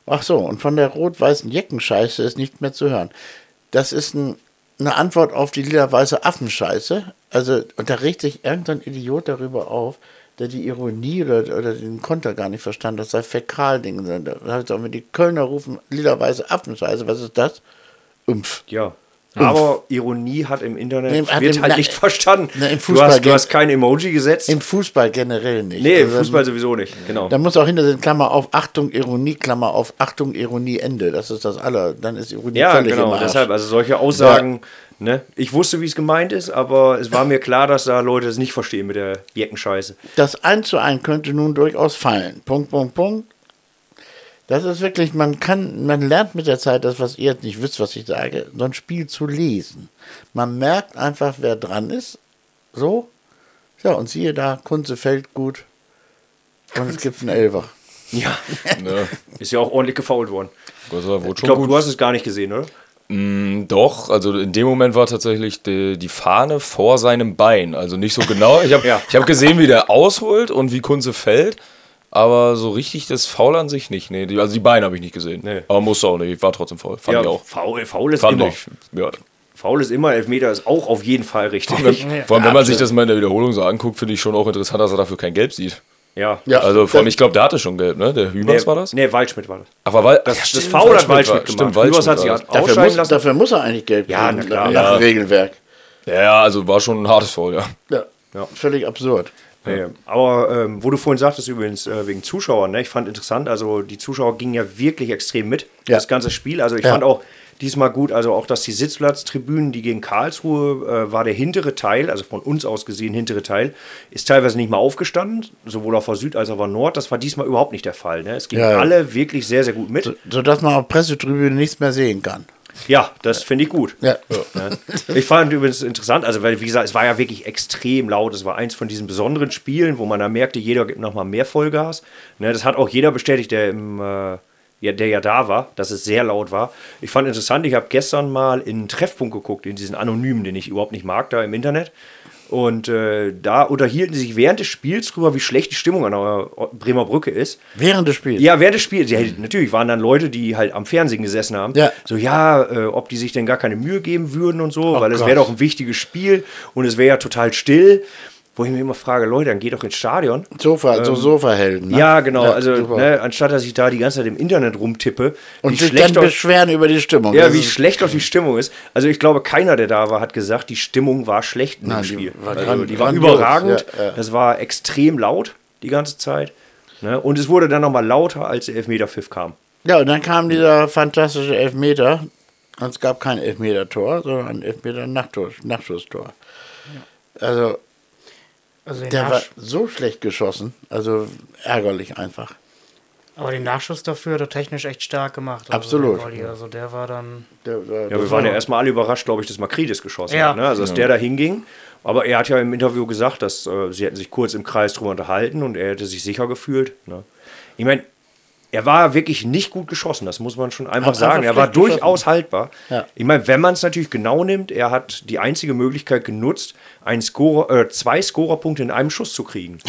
Ach so, und von der rot-weißen Jeckenscheiße ist nichts mehr zu hören. Das ist ein, eine Antwort auf die lila-weiße Affenscheiße. Also, und da regt sich irgendein Idiot darüber auf, der die Ironie oder, oder den Konter gar nicht verstanden das sei Fäkalding. Da heißt auch, wenn die Kölner rufen lila-weiße Affenscheiße, was ist das? Umpf. Ja. Aber Ironie hat im Internet, Nee, hat wird im- halt na- nicht verstanden. na, im du, Fußball hast, du hast kein Emoji gesetzt. Im Fußball generell nicht. nee, im Also, Fußball sowieso nicht. Genau. Da muss auch hinter den Klammer auf Achtung, Ironie, Klammer auf Achtung, Ironie, Ende. Das ist das aller. Dann ist Ironie Ja, völlig genau. Deshalb, also solche Aussagen, ne? Ich wusste, wie es gemeint ist, aber es war mir klar, dass da Leute es nicht verstehen mit der Jeckenscheiße. Das 1 zu 1 könnte nun durchaus fallen. Punkt, Punkt, Punkt. Das ist wirklich, man kann, man lernt mit der Zeit das, was ihr jetzt nicht wisst, was ich sage, so ein Spiel zu lesen. Man merkt einfach, wer dran ist. So. Ja, und siehe da, Kunze fällt gut. Und es gibt einen Elfer. Ja, <laughs> Ne? ist ja auch ordentlich gefault worden. Ich schon glaube, du hast es gar nicht gesehen, oder? Mm, Doch, also in dem Moment war tatsächlich die, die Fahne vor seinem Bein. Also nicht so genau. Ich habe <laughs> Ja. ich hab gesehen, wie der ausholt und wie Kunze fällt. Aber so richtig das Foul an sich nicht. Nee, die, also die Beine habe ich nicht gesehen. Nee. Aber musste auch nicht. War trotzdem faul. Fand ja, ich auch. Faul, faul ist Fand immer. ich. Ja. Faul ist immer, Elfmeter ist auch auf jeden Fall richtig. Vor allem, wenn man sich das mal in der Wiederholung so anguckt, finde ich schon auch interessant, dass er dafür kein Gelb sieht. Ja. Ja. Also vor allem, ich glaube, der hatte schon Gelb, ne? Der Hübers war das? Nee, Waldschmidt war das. Aber weil, Das, Ach, das Foul hat Waldschmidt gemacht. Stimmt, Hübers hat Waldschmidt sich. Dafür ausscheiden muss, lassen. dafür muss er eigentlich Geld Ja, kriegen, klar. nach Ja. dem Regelwerk. Ja, also war schon ein hartes Foul, ja. Ja. Ja. Völlig absurd. Nee, aber ähm, wo du vorhin sagtest, übrigens äh, wegen Zuschauern, ne, ich fand interessant, also die Zuschauer gingen ja wirklich extrem mit, Ja. das ganze Spiel. Also ich Ja. fand auch diesmal gut, also auch, dass die Sitzplatztribünen, die gegen Karlsruhe äh, war der hintere Teil, also von uns aus gesehen hintere Teil, ist teilweise nicht mal aufgestanden, sowohl auf der Süd als auch auf der Nord. Das war diesmal überhaupt nicht der Fall. Ne? Es gingen Ja. alle wirklich sehr, sehr gut mit. So, sodass man auf Pressetribüne nichts mehr sehen kann. Ja, das finde ich gut. Ja. Ich fand übrigens interessant, also weil, wie gesagt, es war ja wirklich extrem laut. Es war eins von diesen besonderen Spielen, wo man da merkte, jeder gibt nochmal mehr Vollgas. Ne, das hat auch jeder bestätigt, der, im, äh, ja, der ja da war, dass es sehr laut war. Ich fand interessant, ich habe gestern mal in einen Treffpunkt geguckt, in diesen Anonymen, den ich überhaupt nicht mag, da im Internet. Und äh, da unterhielten sie sich während des Spiels drüber, wie schlecht die Stimmung an der Bremer Brücke ist. Während des Spiels. Ja, während des Spiels. Ja, natürlich waren dann Leute, die halt am Fernsehen gesessen haben. Ja. So, ja, äh, ob die sich denn gar keine Mühe geben würden und so, weil es Gott. wäre doch ein wichtiges Spiel und es wäre ja total still. Wo ich mir immer frage, Leute, dann geht doch ins Stadion. Sofa, so Sofahelden. Ne? Ähm, Ja, genau. also, super. ne, anstatt dass ich da die ganze Zeit im Internet rumtippe, Und sich schlecht dann beschweren über die Stimmung. ja, wie schlecht doch die Stimmung ist. Also ich glaube, keiner, der da war, hat gesagt, die Stimmung war schlecht in Nein, dem die Spiel. war also, die war überragend. ja, ja. Das war extrem laut die ganze Zeit. Ne? Und es wurde dann nochmal lauter, als der Elfmeterpfiff kam. Ja, und dann kam dieser fantastische Elfmeter. Und es gab kein Elfmeter-Tor, sondern ein Elfmeter-Nachschusstor. Also, Also der war Nachsch so schlecht geschossen. Also, ärgerlich einfach. aber den Nachschuss dafür hat er technisch echt stark gemacht. Also Absolut. der Volley. Also der war dann. Der, der, Ja, wir waren ja erstmal alle überrascht, glaube ich, dass Makridis geschossen Ja. hat. Ne? Also, dass der da hinging. Aber er hat ja im Interview gesagt, dass äh, sie hätten sich kurz im Kreis drüber unterhalten und er hätte sich sicher gefühlt. Ne? Ich meine, er war wirklich nicht gut geschossen, das muss man schon einfach Hat sagen. einfach Er war schlecht geschossen. durchaus haltbar. Ja. Ich meine, wenn man es natürlich genau nimmt, er hat die einzige Möglichkeit genutzt, einen Scorer, äh, zwei Scorerpunkte in einem Schuss zu kriegen. <laughs>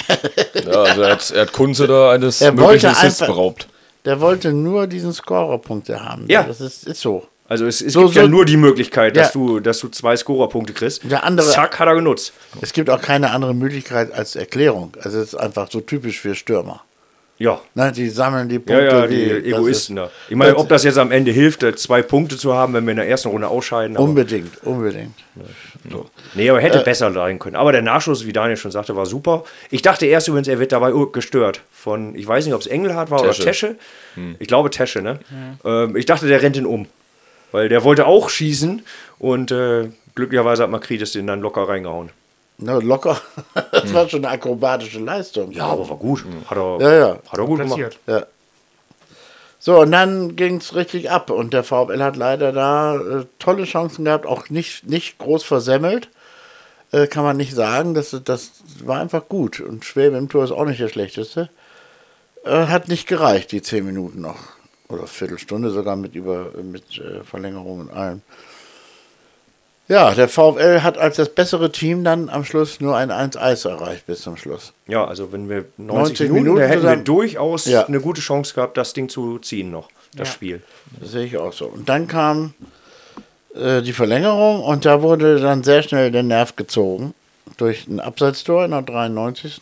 Ja, also er hat, er hat Kunze da eines Er möglichen Assists beraubt. der wollte nur diesen Scorerpunkte haben. Ja. Das ist, ist so. Also es, es So- gibt ja so- nur die Möglichkeit, dass, Ja. du, dass du zwei Scorerpunkte kriegst. Der andere- Zack, hat er genutzt. Es gibt auch keine andere Möglichkeit als Erklärung. Also, es ist einfach so typisch für Stürmer. Ja. Ne, die sammeln die Ja, Punkte ja, die wie. das Egoisten ist- da. Ich meine, ob das jetzt am Ende hilft, äh, zwei Punkte zu haben, wenn wir in der ersten Runde ausscheiden. Aber, Unbedingt, unbedingt. nee, aber Äh. hätte besser sein können. Aber der Nachschuss, wie Daniel schon sagte, war super. Ich dachte erst übrigens, er wird dabei ur- gestört. Von, ich weiß nicht, ob es Engelhardt war Tesche. oder Tesche. Ich glaube Tesche, ne? Ähm, ich dachte, der rennt ihn um. Weil der wollte auch schießen und äh, glücklicherweise hat Makridis den dann locker reingehauen. Ne, locker. <laughs> Das war schon eine akrobatische Leistung. Ja, aber war gut. Hat er, Ja, ja. Hat er gut gemacht. Platziert. Ja. So, und dann ging es richtig ab. Und der VfL hat leider da äh, tolle Chancen gehabt, auch nicht, nicht groß versemmelt. Äh, kann man nicht sagen. Das, das war einfach gut. Und Schwäbe im Tor ist auch nicht der schlechteste. Äh, hat nicht gereicht, die zehn Minuten noch. Oder Viertelstunde sogar mit, über, mit äh, Verlängerung und allem. Ja, der VfL hat als das bessere Team dann am Schluss nur ein 1-1 erreicht bis zum Schluss. Ja, also wenn wir 90, 90 Minuten, Minuten da hätten wir durchaus Ja. eine gute Chance gehabt, das Ding zu ziehen noch, das Ja. Spiel. Das sehe ich auch so. Und dann kam äh, die Verlängerung und da wurde dann sehr schnell der Nerv gezogen durch ein Abseitstor in der 93.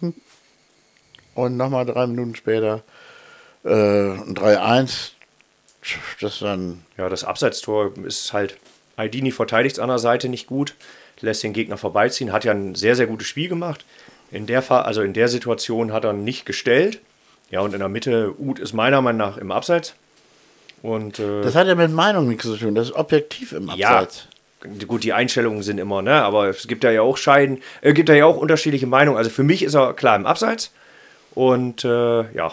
Und nochmal drei Minuten später äh, ein 3-1. Das dann, Ja, das Abseitstor ist halt Aidini verteidigt es an der Seite nicht gut, lässt den Gegner vorbeiziehen, hat ja ein sehr, sehr gutes Spiel gemacht. In der, also in der Situation hat er nicht gestellt. Ja, und in der Mitte, Uth ist meiner Meinung nach im Abseits. Und äh, Das hat ja mit Meinung nichts zu tun. Das ist objektiv im ja, Abseits. gut, die Einstellungen sind immer, ne? Aber es gibt da ja auch Scheiden, äh, gibt da ja auch unterschiedliche Meinungen. Also für mich ist er klar im Abseits. Und äh, ja.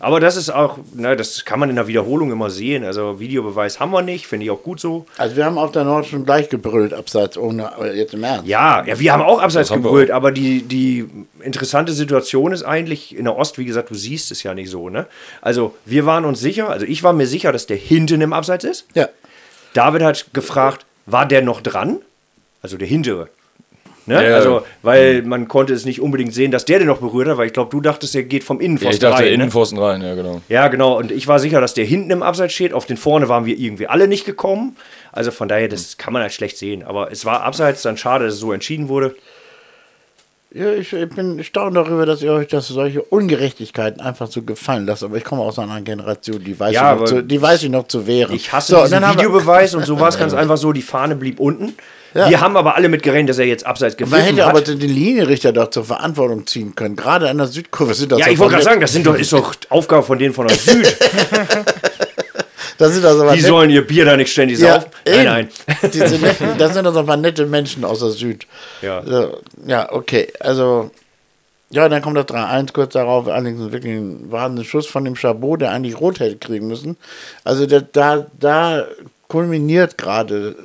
Aber das ist auch, ne, das kann man in der Wiederholung immer sehen. Also Videobeweis haben wir nicht, finde ich auch gut so. Also wir haben auf der Nord schon gleich gebrüllt, Abseits, ohne äh, jetzt im Ernst. Ja, ja, wir haben auch abseits haben gebrüllt, aber die, die interessante Situation ist eigentlich, in der Ost, wie gesagt, du siehst es ja nicht so, ne? Also, wir waren uns sicher, also ich war mir sicher, dass der hinten im Abseits ist. Ja. David hat gefragt, war der noch dran? Also der hintere. Ne? Ja, ja. Also, weil man konnte es nicht unbedingt sehen, dass der den noch berührt hat, weil ich glaube, du dachtest, er geht vom Ja, Innenpfosten ich dachte, rein. Ne? Innenpfosten rein, ja, genau. Ja, genau. Und ich war sicher, dass der hinten im Abseits steht. Auf den vorne waren wir irgendwie alle nicht gekommen. Also von daher, das kann man halt schlecht sehen. Aber es war Abseits, dann schade, dass es so entschieden wurde. Ja, ich, ich bin erstaunt darüber, dass ihr euch das solche Ungerechtigkeiten einfach so gefallen lasst. Aber ich komme aus einer anderen Generation, die weiß, Ja, ich, noch zu, die weiß ich noch zu wehren. Ich hasse So, diesen dann haben wir- Videobeweis und so war es <laughs> ganz einfach so, die Fahne blieb unten. Ja. Wir haben aber alle mit gerechnet, dass er jetzt abseits Man gepfiffen hätte aber hat. den Linienrichter doch zur Verantwortung ziehen können. Gerade an der Südkurve sind das Ja, ich wollte gerade sagen, das sind doch, ist doch Aufgabe von denen von der Süd. <laughs> Das sind also Die sollen ihr Bier da nicht ständig ja, saufen. Nein, nein. <laughs> Diese netten, das sind also ein paar nette Menschen aus der Süd. Ja. Ja, okay. Also, ja, dann kommt das 3-1 kurz darauf. Allerdings wirklich ein wahnsinniger Schuss von dem Chabot, der eigentlich rot hätte kriegen müssen. Also, der, da, da kulminiert gerade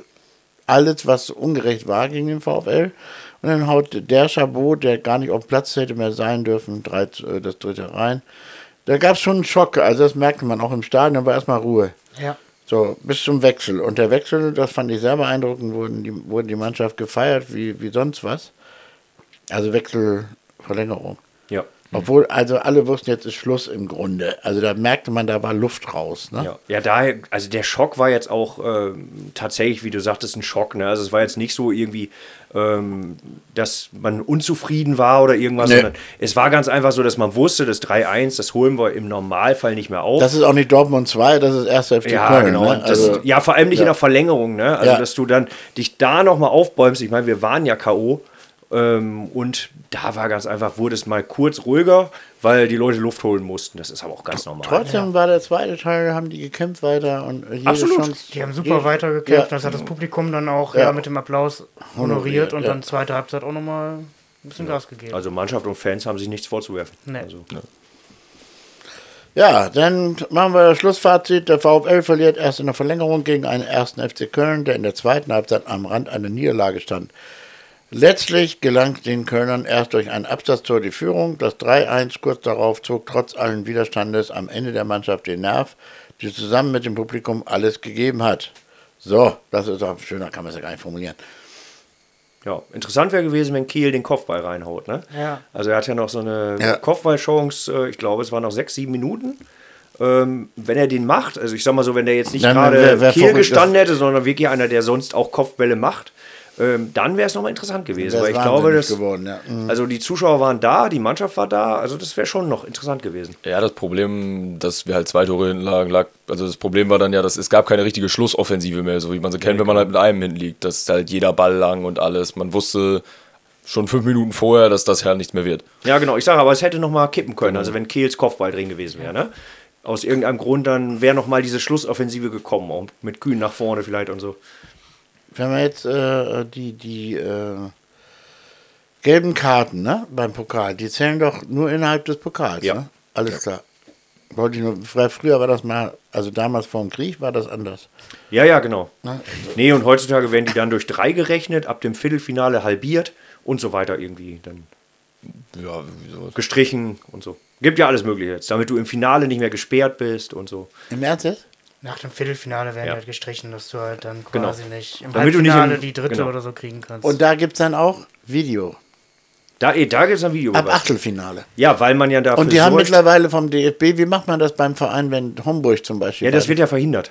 alles, was ungerecht war gegen den VfL. Und dann haut der Chabot, der gar nicht auf dem Platz hätte mehr sein dürfen, drei, äh, das dritte rein. Da gab es schon einen Schock. Also, das merkte man auch im Stadion, da war erstmal Ruhe. Ja. So, bis zum Wechsel. Und der Wechsel, das fand ich sehr beeindruckend, wurden die, wurde die Mannschaft gefeiert wie, wie sonst was. Also Wechselverlängerung. Obwohl, also alle wussten, jetzt ist Schluss im Grunde. Also da merkte man, da war Luft raus. Ne? Ja, ja daher, also der Schock war jetzt auch ähm, tatsächlich, wie du sagtest, ein Schock. Ne? Also es war jetzt nicht so irgendwie, ähm, dass man unzufrieden war oder irgendwas, Nee. sondern es war ganz einfach so, dass man wusste, das 3-1, das holen wir im Normalfall nicht mehr auf. Das ist auch nicht Dortmund 2, das ist erst FC ja, Köln. genau. Ne? Das, Also, ja, vor allem nicht in ja. der Verlängerung, ne? Also, Ja. dass du dann dich da nochmal aufbäumst. Ich meine, wir waren ja K.O. Ähm, und da war ganz einfach, wurde es mal kurz ruhiger, weil die Leute Luft holen mussten. Das ist aber auch ganz normal. Trotzdem war der zweite Teil, haben die gekämpft weiter und jede Absolut. Chance. Die haben super jede- weitergekämpft. Ja. Das hat das Publikum dann auch Ja. ja. mit dem Applaus honoriert und ja. dann zweite Halbzeit auch nochmal ein bisschen Gas gegeben. Also Mannschaft und Fans haben sich nichts vorzuwerfen. Nee. Also, Ja, dann machen wir das Schlussfazit. Der VfL verliert erst in der Verlängerung gegen einen ersten FC Köln, der in der zweiten Halbzeit am Rand einer Niederlage stand. Letztlich gelang den Kölnern erst durch ein Absatztor die Führung. Das 3-1 kurz darauf zog trotz allen Widerstandes am Ende der Mannschaft den Nerv, die zusammen mit dem Publikum alles gegeben hat. So, das ist auch schöner, kann man es ja gar nicht formulieren. ja, interessant wäre gewesen, wenn Kiel den Kopfball reinhaut. Ne? Ja. Also er hat ja noch so eine Ja. Kopfballchance, äh, ich glaube, es waren noch sechs, sieben Minuten. Ähm, wenn er den macht, also ich sag mal so, wenn der jetzt nicht gerade Kiel gestanden hätte, sondern wirklich einer, der sonst auch Kopfbälle macht, ähm, dann wäre es nochmal interessant gewesen. Weil ich glaube, dass, geworden, ja. Mhm. also die Zuschauer waren da, die Mannschaft war da, also das wäre schon noch interessant gewesen. Ja, das Problem, dass wir halt zwei Tore hinten lagen, lag, also das Problem war dann ja, dass es gab keine richtige Schlussoffensive mehr, so wie man sie kennt, wenn man halt mit einem hinten liegt. Das ist halt jeder Ball lang und alles. Man wusste schon fünf Minuten vorher, dass das Herr nicht mehr wird. Ja, genau. Ich sage aber, es hätte noch mal kippen können. Also wenn Kehls Kopfball drin gewesen wäre, ne? Aus irgendeinem Grund, dann wäre noch mal diese Schlussoffensive gekommen. Auch mit Kühn nach vorne vielleicht und so. Wenn wir jetzt äh, die, die äh, gelben Karten ne, beim Pokal, die zählen doch nur innerhalb des Pokals. Ja. Ne? Alles klar. Wollte ich nur, früher- war das mal, also damals vor dem Krieg war das anders. Ja, ja, genau. Ne? Nee, und heutzutage werden die dann durch drei gerechnet, ab dem Viertelfinale halbiert und so weiter irgendwie dann Ja, gestrichen und so. Gibt ja alles Mögliche jetzt, damit du im Finale nicht mehr gesperrt bist und so. Im Ernst jetzt? Nach dem Viertelfinale werden Ja. halt gestrichen, dass du halt dann Genau. quasi nicht im Damit du nicht Halbfinale im- die dritte genau. oder so kriegen kannst. Und da gibt es dann auch Video. Da, eh, da gibt es ein Video. Ab Achtelfinale. Ja, weil man ja dafür Und die haben mittlerweile vom DFB, wie macht man das beim Verein, wenn Homburg zum Beispiel. Ja, das wird ja verhindert.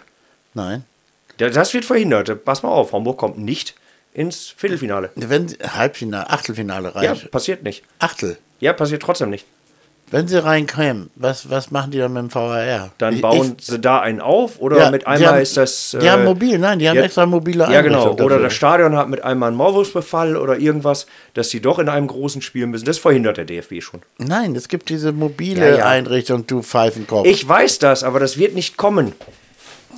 Nein. Ja, Das wird verhindert. Pass mal auf, Homburg kommt nicht ins Viertelfinale. Wenn Halbfinale, Achtelfinale Ja, reicht. passiert nicht. Achtel. Ja, passiert trotzdem nicht. Wenn sie reinkämen, was, was machen die dann mit dem VHR? Dann bauen ich, sie da einen auf oder Ja, mit einmal haben- ist das. die haben äh, mobil, nein, die haben ja, extra mobile Ja, genau. Einrichtung Oder dafür. das Stadion hat mit einmal einen Maulwurfsbefall oder irgendwas, dass sie doch in einem großen spielen müssen. Das verhindert der DFB schon. Nein, es gibt diese mobile Ja. Einrichtung, du Pfeifenkopf. Ich weiß das, aber das wird nicht kommen.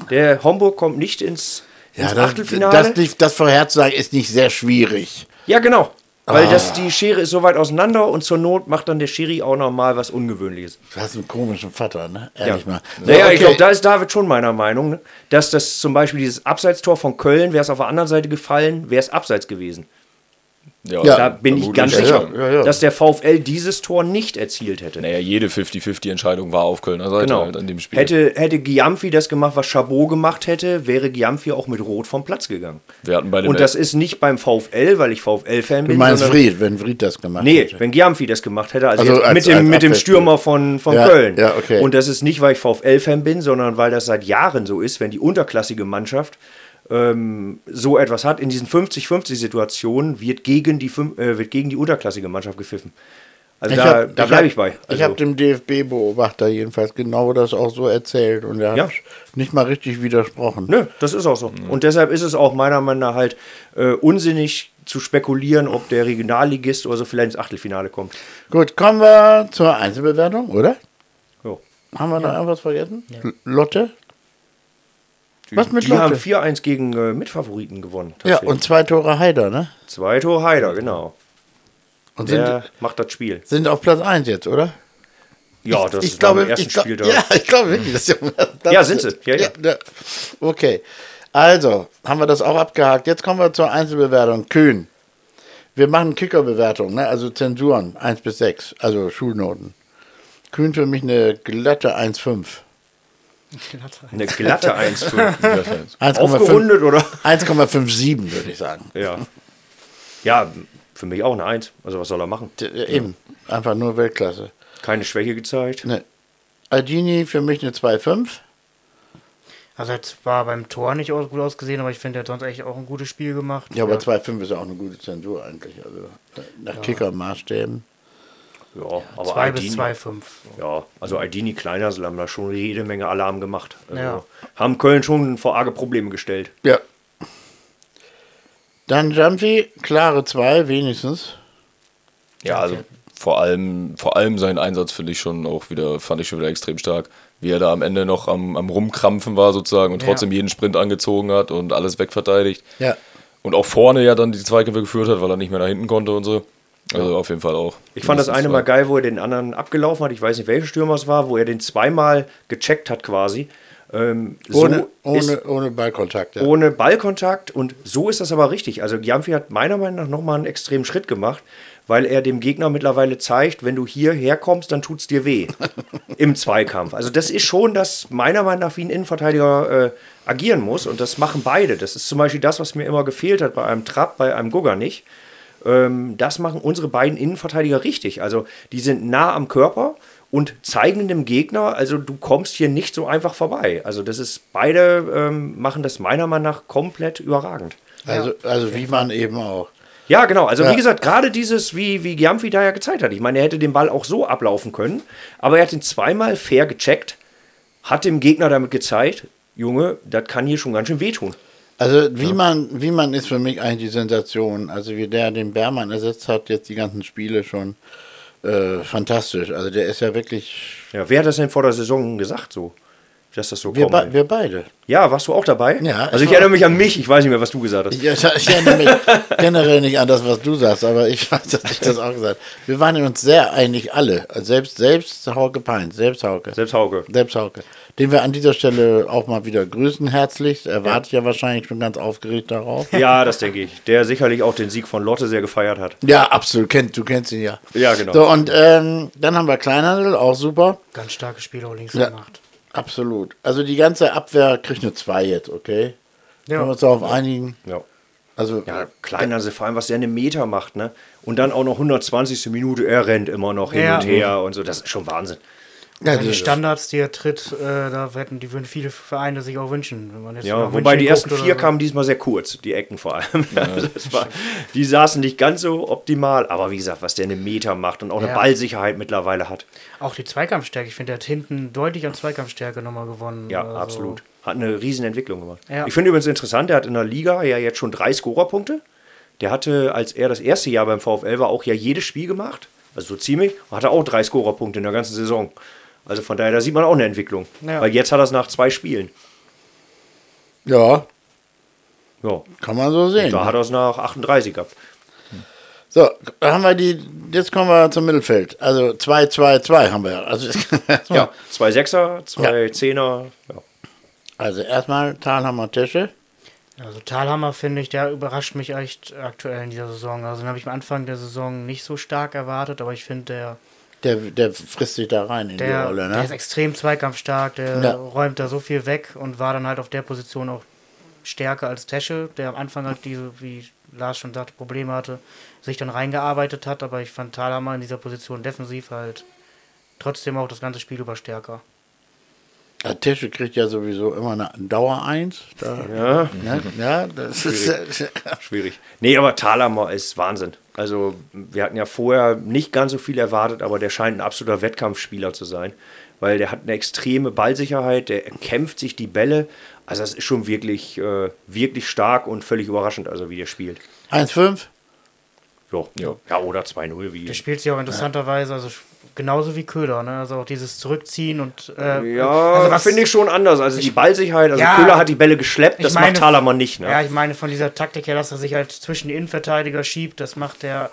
Der Homburg kommt nicht ins, ins das, Achtelfinale. das, nicht- das vorherzusagen ist nicht sehr schwierig. ja, genau. Weil Ah. das, die Schere ist so weit auseinander und zur Not macht dann der Schiri auch noch mal was Ungewöhnliches. Du hast einen komischen Vater, ne? Ja, Ehrlich mal. naja, So, ich glaube, da ist David schon meiner Meinung, ne? dass das zum Beispiel dieses Abseitstor von Köln, wäre es auf der anderen Seite gefallen, wäre es abseits gewesen. Ja. Da bin ich ganz sicher, ja, ja, ja. dass der VfL dieses Tor nicht erzielt hätte. Naja, jede 50-50-Entscheidung war auf Kölner Seite Genau. halt an dem Spiel. Hätte, hätte Giamfi das gemacht, was Chabot gemacht hätte, wäre Giamfi auch mit Rot vom Platz gegangen. Wir hatten bei dem Und das ist nicht beim VfL, weil ich VfL-Fan Du bin. meinst sondern- Fried, wenn Fried das gemacht Nee, hätte. wenn Giamfi das gemacht hätte, also, Also als- mit dem, als mit dem. Stürmer von, von Ja, Köln. ja, okay. Und das ist nicht, weil ich VfL-Fan bin, sondern weil das seit Jahren so ist, wenn die unterklassige Mannschaft ähm, so etwas hat, in diesen 50-50-Situationen wird, gegen die äh, wird gegen die unterklassige Mannschaft gepfiffen. Also da, hab- da hab- bleibe ich bei. Ich Also, habe dem DFB-Beobachter jedenfalls genau das auch so erzählt und er Ja. hat nicht mal richtig widersprochen. Nö, das ist auch so. Und deshalb ist es auch meiner Meinung nach halt äh, unsinnig zu spekulieren, ob der Regionalligist oder so vielleicht ins Achtelfinale kommt. Gut, kommen wir zur Einzelbewertung, oder? Jo. Haben wir noch irgendwas vergessen? L- Lotte? Die, Was mit die haben Lotte? 4-1 gegen äh, Mitfavoriten gewonnen. Ja, und zwei Tore Heider, ne? Zwei Tore Heider, genau. Und sind, Der macht das Spiel. sind auf Platz 1 jetzt, oder? Ja, das ich ist glaube, ersten ich glaub, Spieltag. <laughs> Ja, ich glaube wirklich. Das ist ja, <laughs> das Ja, sind sie. Ja, ja. Okay. Also, haben wir das auch abgehakt. Jetzt kommen wir zur Einzelbewertung. Kühn. Wir machen Kickerbewertung, ne? also Zensuren 1 bis 6, also Schulnoten. Kühn für mich eine glatte 1,5. Eine glatte 1,5. 1,5 Aufgerundet oder? 1,57 würde ich sagen. Ja. Ja, für mich auch eine 1. Also was soll er machen? D- äh, Eben, einfach nur Weltklasse. Keine Schwäche gezeigt. Ne. Aldini für mich eine 2,5. Also jetzt war beim Tor nicht gut ausgesehen, aber ich finde, er hat sonst echt auch ein gutes Spiel gemacht. Ja, aber 2,5 ist ja auch eine gute Zensur eigentlich. Also nach Kicker-Maßstäben. Ja, aber 2 bis Aldini, 2,5. ja, also Aldini, Kleinersel haben da schon jede Menge Alarm gemacht. Also Ja. Haben Köln schon vor arge Probleme gestellt. Ja. Dann Jumpy, klare 2 wenigstens. Ja, also vor allem, vor allem sein Einsatz finde ich schon auch wieder, fand ich schon wieder extrem stark. Wie er da am Ende noch am, am Rumkrampfen war sozusagen und Ja. trotzdem jeden Sprint angezogen hat und alles wegverteidigt. Ja. Und auch vorne ja dann die Zweikämpfe geführt hat, weil er nicht mehr nach hinten konnte und so. Also auf jeden Fall auch. Ich fand das eine mal geil, wo er den anderen abgelaufen hat. Ich weiß nicht, welcher Stürmer es war, wo er den zweimal gecheckt hat quasi. Ähm, so Ohne, ist- ohne, ohne Ballkontakt. Ja. ohne Ballkontakt und so ist das aber richtig. Also Giamfi hat meiner Meinung nach nochmal einen extremen Schritt gemacht, weil er dem Gegner mittlerweile zeigt, wenn du hierher kommst, dann tut's dir weh <laughs> im Zweikampf. Also das ist schon, dass meiner Meinung nach wie ein Innenverteidiger äh, agieren muss und das machen beide. Das ist zum Beispiel das, was mir immer gefehlt hat bei einem Trapp, bei einem Gugger nicht. Ähm, das machen unsere beiden Innenverteidiger richtig. Also die sind nah am Körper und zeigen dem Gegner, also du kommst hier nicht so einfach vorbei. Also das ist, beide ähm, machen das meiner Meinung nach komplett überragend. Also, also wie man eben auch. Ja, genau. Also Ja. wie gesagt, gerade dieses, wie, wie Giamfi da ja gezeigt hat. Ich meine, er hätte den Ball auch so ablaufen können, aber er hat ihn zweimal fair gecheckt, hat dem Gegner damit gezeigt, Junge, das kann hier schon ganz schön wehtun. Also wie man, wie man ist für mich eigentlich die Sensation. Also wie der den Bermann ersetzt hat, jetzt die ganzen Spiele schon äh, fantastisch. Also der ist ja wirklich. Ja, wer hat das denn vor der Saison gesagt so? Dass das so Wir, kommt? be wir beide. Ja, warst du auch dabei? Ja, Also ich erinnere mich an mich, ich weiß nicht mehr, was du gesagt hast. Ich, ich, erinnere mich <laughs> generell nicht an das, was du sagst, aber ich weiß, dass ich das auch gesagt habe. Wir waren uns sehr einig, alle. Selbst, selbst Hauke Peins, selbst Hauke. Selbst Hauke. Selbst Hauke. Den wir an dieser Stelle auch mal wieder grüßen herzlichst. Er wartet ja wahrscheinlich schon ganz aufgeregt darauf. Ja, das denke ich. Der sicherlich auch den Sieg von Lotte sehr gefeiert hat. Ja, absolut. Kennt, du kennst ihn ja. Ja, genau. So, und ähm, dann haben wir Kleinhandel, auch super. Ganz starkes Spiel auch links Ja. gemacht. Absolut. Also die ganze Abwehr kriegt eine 2 jetzt, okay? Ja. Können wir uns darauf einigen? Ja. Also, Ja, kleiner, also vor allem, was der eine Meter macht, ne? Und dann auch noch 120. Minute, er rennt immer noch hin Ja. und her und so, das ist schon Wahnsinn. Ja, die Standards, die er tritt, äh, da hätten, die würden viele Vereine sich auch wünschen. Wenn man jetzt Ja, wobei die ersten vier so. kamen diesmal sehr kurz, die Ecken vor allem. <laughs> Das war, die saßen nicht ganz so optimal, aber wie gesagt, was der eine Meter macht und auch eine Ja. Ballsicherheit mittlerweile hat. Auch die Zweikampfstärke, ich finde, der hat hinten deutlich an Zweikampfstärke nochmal gewonnen. Ja, Also, absolut. Hat eine riesen Entwicklung gemacht. Ja. Ich finde übrigens interessant, der hat in der Liga ja jetzt schon drei Scorerpunkte. Der hatte, als er das erste Jahr beim VfL war, auch ja jedes Spiel gemacht. Also so ziemlich. Und hatte auch drei Scorerpunkte in der ganzen Saison. Also von daher, da sieht man auch eine Entwicklung. Ja. Weil jetzt hat er es nach zwei Spielen. Ja, Ja, kann man so sehen. da hat er es nach 38 gehabt. So, da haben wir die, jetzt kommen wir zum Mittelfeld. Also 2-2-2 haben wir. Also, <laughs> Ja, zwei Sechser, zwei Ja. Zehner. Ja. also erstmal Talhammer Tesche. Also Talhammer finde ich, der überrascht mich echt aktuell in dieser Saison. Also den habe ich am Anfang der Saison nicht so stark erwartet, aber ich finde, der, Der, der frisst sich da rein in die der, Rolle, der ist ne? extrem zweikampfstark, der Ja. räumt da so viel weg und war dann halt auf der Position auch stärker als Tesche, der am Anfang halt diese, wie Lars schon sagte, Probleme hatte, sich dann reingearbeitet hat, aber ich fand Talhammer in dieser Position defensiv halt trotzdem auch das ganze Spiel über stärker. Der Tesche kriegt ja sowieso immer eine Dauer 1. Da, ja, ne? ja, das ist. schwierig. Nee, aber Thalhammer ist Wahnsinn. Also, wir hatten ja vorher nicht ganz so viel erwartet, aber der scheint ein absoluter Wettkampfspieler zu sein. Weil der hat eine extreme Ballsicherheit, der kämpft sich die Bälle. Also, das ist schon wirklich, äh, wirklich stark und völlig überraschend, also wie der spielt. 1-5. Ja, ja. ja oder 2-0, wie. Der spielt sich auch interessanterweise, also genauso wie Köhler, ne? Also auch dieses Zurückziehen und äh, Ja, also was- finde ich schon anders. Also die Ballsicherheit, also Ja, Köhler hat die Bälle geschleppt, ich das meine- macht Thalermann nicht. Ne? Ja, ich meine von dieser Taktik her, dass er sich halt zwischen die Innenverteidiger schiebt, das macht er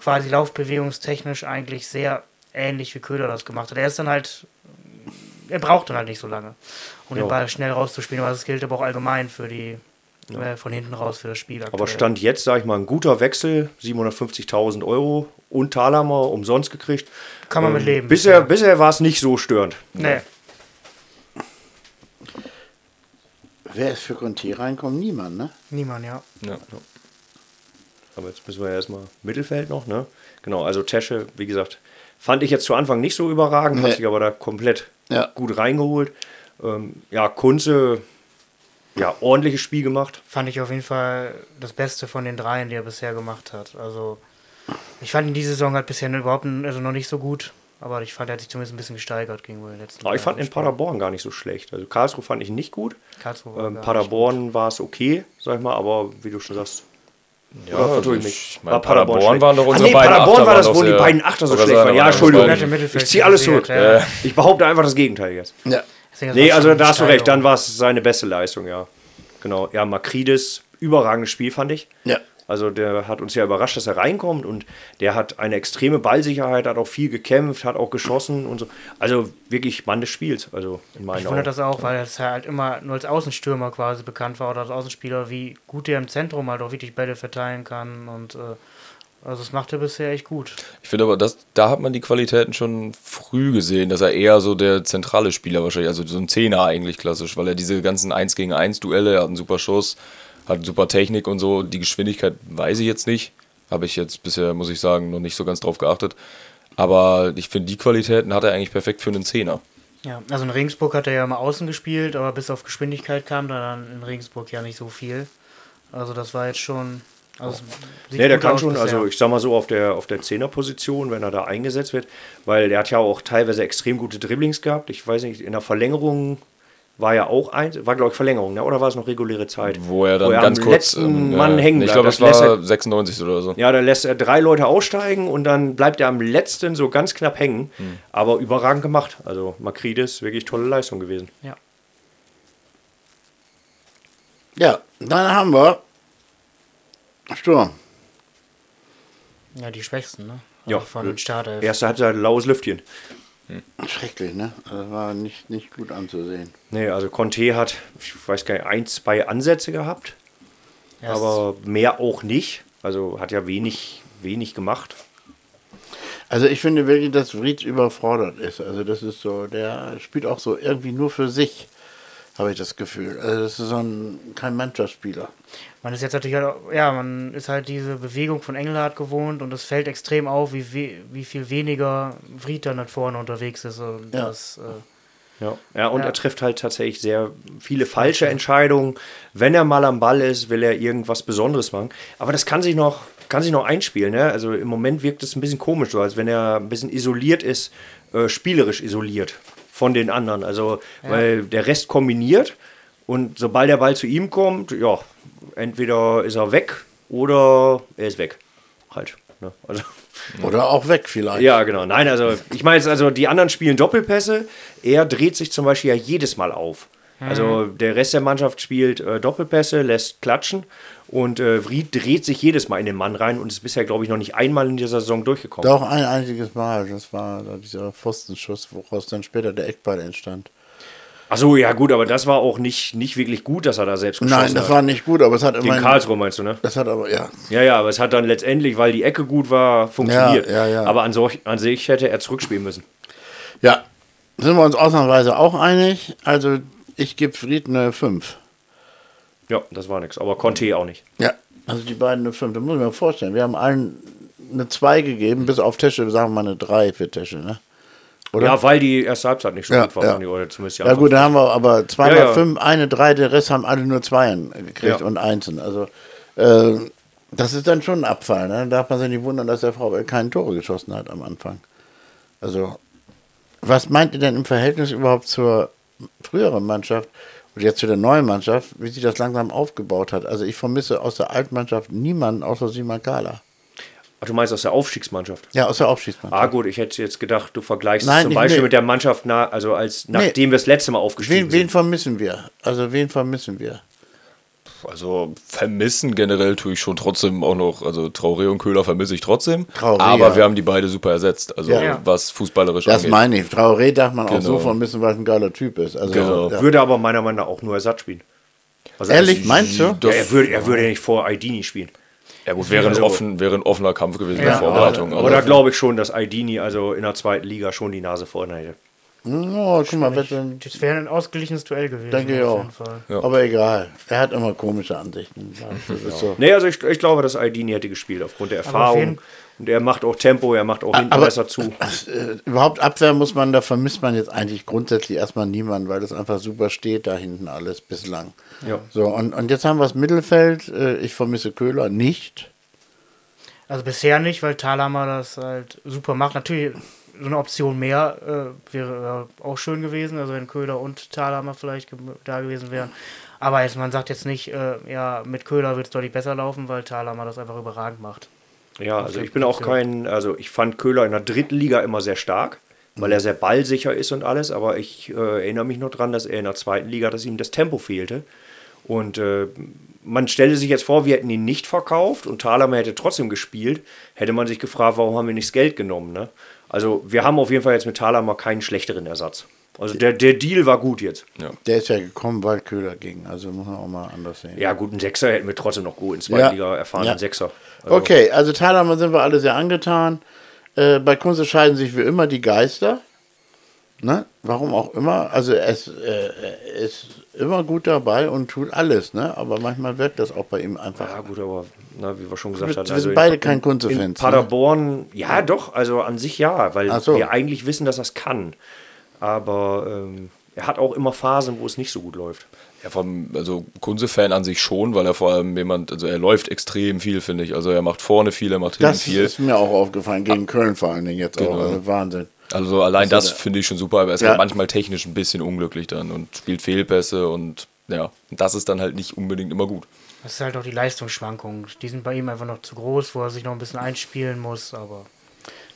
quasi laufbewegungstechnisch eigentlich sehr ähnlich wie Köhler das gemacht hat. Er ist dann halt, er braucht dann halt nicht so lange, um Ja. den Ball schnell rauszuspielen, aber das gilt aber auch allgemein für die, äh, von hinten raus für das Spiel. Aber aktuell. Stand jetzt, sage ich mal, ein guter Wechsel, 750.000 Euro und Thalhammer umsonst gekriegt. Kann man mit Ähm, leben. Bisher, bisher war es nicht so störend. Nee. Wer ist für Conti reinkommen? Niemand, ne? Niemand, ja. Ja. Aber jetzt müssen wir erstmal Mittelfeld noch, ne? Genau, also Tesche, wie gesagt, fand ich jetzt zu Anfang nicht so überragend, Nee. hat sich aber da komplett Ja. gut reingeholt. Ähm, ja, Kunze, ja, ordentliches Spiel gemacht. Fand ich auf jeden Fall das Beste von den dreien, die er bisher gemacht hat. Also, ich fand ihn diese Saison halt bisher überhaupt also noch nicht so gut, aber ich fand, er hat sich zumindest ein bisschen gesteigert gegenüber den letzten Aber ich fand in Paderborn gar nicht so schlecht. Also Karlsruhe fand ich nicht gut. Karlsruhe war Ähm, gar nicht Paderborn war es okay, sag ich mal, aber wie du schon sagst. Ja, Oder also ich meine, War Paderborn, schlecht? waren doch Ah, unsere nee, beiden Paderborn Achter war das, wo die beiden Achter so schlecht waren. Ja, Entschuldigung. Ich ziehe alles zurück. ja. Ich behaupte einfach das Gegenteil jetzt. Ja. Deswegen, das Nee, war also da hast du recht, dann war es seine beste Leistung, ja. Genau. Ja, Makridis, überragendes Spiel, fand ich. Ja. Also der hat uns ja überrascht, dass er reinkommt und der hat eine extreme Ballsicherheit, hat auch viel gekämpft, hat auch geschossen und so. Also wirklich Mann des Spiels, also in meinen Ich wundert Augen. das auch, weil es halt immer nur als Außenstürmer quasi bekannt war oder als Außenspieler, wie gut der im Zentrum halt auch wirklich Bälle verteilen kann und äh, also das macht er bisher echt gut. Ich finde aber, das, da hat man die Qualitäten schon früh gesehen, dass er eher so der zentrale Spieler wahrscheinlich, also so ein Zehner eigentlich klassisch, weil er diese ganzen 1 gegen 1 Duelle, er hat einen super Schuss, hat super Technik und so. Die Geschwindigkeit weiß ich jetzt nicht. Habe ich jetzt bisher, muss ich sagen, noch nicht so ganz drauf geachtet. Aber ich finde, die Qualitäten hat er eigentlich perfekt für einen Zehner. Ja, also in Regensburg hat er ja immer außen gespielt, aber bis auf Geschwindigkeit kam da dann in Regensburg ja nicht so viel. Also das war jetzt schon. Also Nee, der kann schon, bisher. also ich sag mal so, auf der, auf der Zehnerposition, wenn er da eingesetzt wird, weil der hat ja auch teilweise extrem gute Dribblings gehabt. Ich weiß nicht, in der Verlängerung war ja auch eins, war glaube ich Verlängerung, ne? oder war es noch reguläre Zeit? Wo er dann Wo er ganz am kurz. letzten ähm, Mann äh, hängen Ich bleibt. glaube, Das es war lässt er- 96 oder so. Ja, da lässt er drei Leute aussteigen und dann bleibt er am letzten so ganz knapp hängen. Hm. Aber überragend gemacht. Also Makridis, wirklich tolle Leistung gewesen. Ja. Ja, dann haben wir Sturm. ja, die Schwächsten, ne? Ja. Also von den Startelf. Erste Halbzeit laues Lüftchen. Schrecklich, ne? Das war nicht, nicht gut anzusehen. Nee, also Conte hat, ich weiß gar nicht, ein, zwei Ansätze gehabt, Erst- aber mehr auch nicht. Also hat ja wenig, wenig gemacht. Also ich finde wirklich, dass Vriez überfordert ist. Also das ist so, der spielt auch so irgendwie nur für sich. Habe ich das Gefühl. Also das ist so ein, kein Mannschaftsspieler. Man ist jetzt natürlich halt, auch- ja, man ist halt diese Bewegung von Engelhardt gewohnt und es fällt extrem auf, wie, we- wie viel weniger Fried dann vorne unterwegs ist. Und Ja. das, äh, Ja, ja und Ja. er trifft halt tatsächlich sehr viele falsche Entscheidungen. Wenn er mal am Ball ist, will er irgendwas Besonderes machen. Aber das kann sich noch, kann sich noch einspielen. Ne? Also im Moment wirkt es ein bisschen komisch, so als wenn er ein bisschen isoliert ist, äh, spielerisch isoliert von den anderen. Also, weil der Rest kombiniert und sobald der Ball zu ihm kommt, ja, entweder ist er weg oder er ist weg. Halt. Ne? Also. <laughs> Oder auch weg vielleicht. Ja, genau. Nein, also ich meine jetzt, also die anderen spielen Doppelpässe. Er dreht sich zum Beispiel ja jedes Mal auf. Also der Rest der Mannschaft spielt äh, Doppelpässe, lässt klatschen und äh, Vried dreht sich jedes Mal in den Mann rein und ist bisher, glaube ich, noch nicht einmal in dieser Saison durchgekommen. Doch ein einziges Mal. Das war da dieser Pfostenschuss, woraus dann später der Eckball entstand. Achso, ja gut, aber das war auch nicht, nicht wirklich gut, dass er da selbst geschossen Nein, das hat. war nicht gut, aber es hat Gegen immerhin. Karlsruhe meinst du, ne? Das hat aber, ja. Ja, ja, aber es hat dann letztendlich, weil die Ecke gut war, funktioniert. Ja, ja, ja. Aber an, solch, an sich hätte er zurückspielen müssen. Ja, sind wir uns ausnahmsweise auch einig. Also ich gebe Fried eine 5. Ja, das war nichts. Aber Conte auch nicht. Ja, also die beiden eine 5. Das muss ich mir vorstellen. Wir haben allen eine 2 gegeben, bis auf Tesche, sagen wir mal eine 3 für Tesche, ne? Oder? Ja, weil die erste Halbzeit nicht so Ja, gut war. ja. Oder zumindest Ja gut, da haben wir aber zweimal Ja, ja. fünf, eine drei, der Rest haben alle nur Zweien gekriegt Ja. und Einsen. Also äh, das ist dann schon ein Abfall. Ne? Da darf man sich nicht wundern, dass der VfL keine Tore geschossen hat am Anfang. Also was meint ihr denn im Verhältnis überhaupt zur früheren Mannschaft und jetzt zu der neuen Mannschaft, wie sich das langsam aufgebaut hat? Also ich vermisse aus der alten Mannschaft niemanden außer Simon Kala. Ach, du meinst aus der Aufstiegsmannschaft? Ja, aus der Aufstiegsmannschaft. Ah gut, ich hätte jetzt gedacht, du vergleichst Nein, es zum Beispiel nee. mit der Mannschaft, na, also als nachdem wir das letzte Mal aufgestiegen Wen, wen sind. vermissen wir? Also wen vermissen wir? Also vermissen generell tue ich schon trotzdem auch noch, also Traoré und Köhler vermisse ich trotzdem. Traoré, aber ja. wir haben die beide super ersetzt, also Ja. was fußballerisch Das angeht. meine ich. Traoré darf man auch Genau. so vermissen, weil es ein geiler Typ ist. Also, Genau. ja. Würde aber meiner Meinung nach auch nur Ersatz spielen. Also Ehrlich, meinst du? Ja, er, würde, er würde ja nicht vor Aidini spielen. Ja gut, wäre ein, Also- offen, wäre ein offener Kampf gewesen in der Vorbereitung. Aber da glaube ich schon, dass Aidini also in der zweiten Liga schon die Nase vorne hätte. Oh, guck mal, denn- das wäre ein ausgeglichenes Duell gewesen. denke ich auf auch. jeden Fall. Ja. Aber egal. Er hat immer komische Ansichten. <laughs> Das ist so. Nee, also ich, ich glaube, dass Aidini hätte gespielt aufgrund der Erfahrung. Und er macht auch Tempo, er macht auch hinten aber- besser zu. <laughs> Äh, überhaupt Abwehr muss man, da vermisst man jetzt eigentlich grundsätzlich erstmal niemanden, weil das einfach super steht da hinten alles bislang. Ja. So, und, und jetzt haben wir das Mittelfeld. Äh, Ich vermisse Köhler nicht. Also bisher nicht, weil Thalhammer das halt super macht. Natürlich so eine Option mehr äh, wäre äh, auch schön gewesen, also wenn Köhler und Thalhammer vielleicht ge da gewesen wären. Aber jetzt, man sagt jetzt nicht, äh, ja, mit Köhler wird es deutlich besser laufen, weil Thalhammer das einfach überragend macht. Ja, also ich bin auch kein, also ich fand Köhler in der dritten Liga immer sehr stark, weil er sehr ballsicher ist und alles, aber ich äh, erinnere mich noch dran, dass er in der zweiten Liga, dass ihm das Tempo fehlte. Und äh, man stelle sich jetzt vor, wir hätten ihn nicht verkauft und Thalhammer hätte trotzdem gespielt, hätte man sich gefragt, warum haben wir nicht das Geld genommen. Ne? Also wir haben auf jeden Fall jetzt mit Thalhammer keinen schlechteren Ersatz. Also der, der Deal war gut jetzt. Der ist ja gekommen, weil Köhler ging. Also muss man auch mal anders sehen. Ja, gut, einen Sechser hätten wir trotzdem noch gut in zweiter Ja. Liga erfahren, Ja. einen Sechser. Also, Okay, also Thalhammer sind wir alle sehr angetan. Äh, bei Kunze scheiden sich wie immer die Geister. Ne? Warum auch immer. Also ist, äh, er ist immer gut dabei und tut alles, ne? Aber manchmal wirkt das auch bei ihm einfach. Ja, gut, aber na, wie wir schon gesagt Wir- haben. wir also sind in- beide in- kein Kunze-Fans, In ne? Paderborn, ja, doch, also an sich ja, weil so. wir eigentlich wissen, dass er es kann. Aber ähm, er hat auch immer Phasen, wo es nicht so gut läuft. Ja, vom, also Kunze-Fan an sich schon, weil er vor allem jemand, also er läuft extrem viel, finde ich. Also er macht vorne viel, er macht hinten Das viel. ist mir auch aufgefallen, gegen Köln vor allen Dingen jetzt auch. Genau. Also Wahnsinn. Also allein Also das finde ich schon super, aber er ist Ja. halt manchmal technisch ein bisschen unglücklich dann und spielt Fehlpässe und ja, das ist dann halt nicht unbedingt immer gut. Das ist halt auch die Leistungsschwankungen. Die sind bei ihm einfach noch zu groß, wo er sich noch ein bisschen einspielen muss, aber.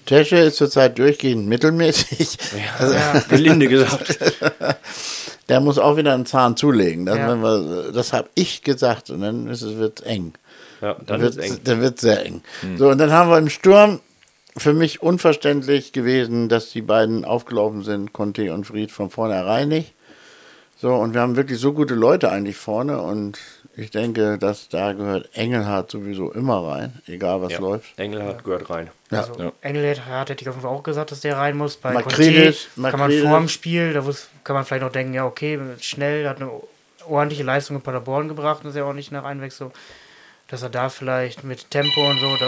Tesche ist zurzeit durchgehend mittelmäßig. <laughs> Also, Gelinde gesagt. <laughs> Der muss auch wieder einen Zahn zulegen. Das, Ja. wir- das habe ich gesagt und dann ist es wird eng. Ja, dann wird, wird eng. Der wird sehr eng. So, und dann haben wir im Sturm für mich unverständlich gewesen, dass die beiden aufgelaufen sind, Conte und Fried von vornherein nicht. So, und wir haben wirklich so gute Leute eigentlich vorne und Ich denke, dass da gehört Engelhardt sowieso immer rein, egal was Ja. läuft. Engelhardt gehört rein. Ja. Also Ja. Engelhardt hätte ich auf jeden Fall auch gesagt, dass der rein muss. Bei Makridis, Conte kann man Makridis. vor dem Spiel, da kann man vielleicht noch denken, ja okay, schnell, hat eine ordentliche Leistung in Paderborn gebracht, das ist ja auch nicht nach Einwechslung. Dass er da vielleicht mit Tempo und so, da,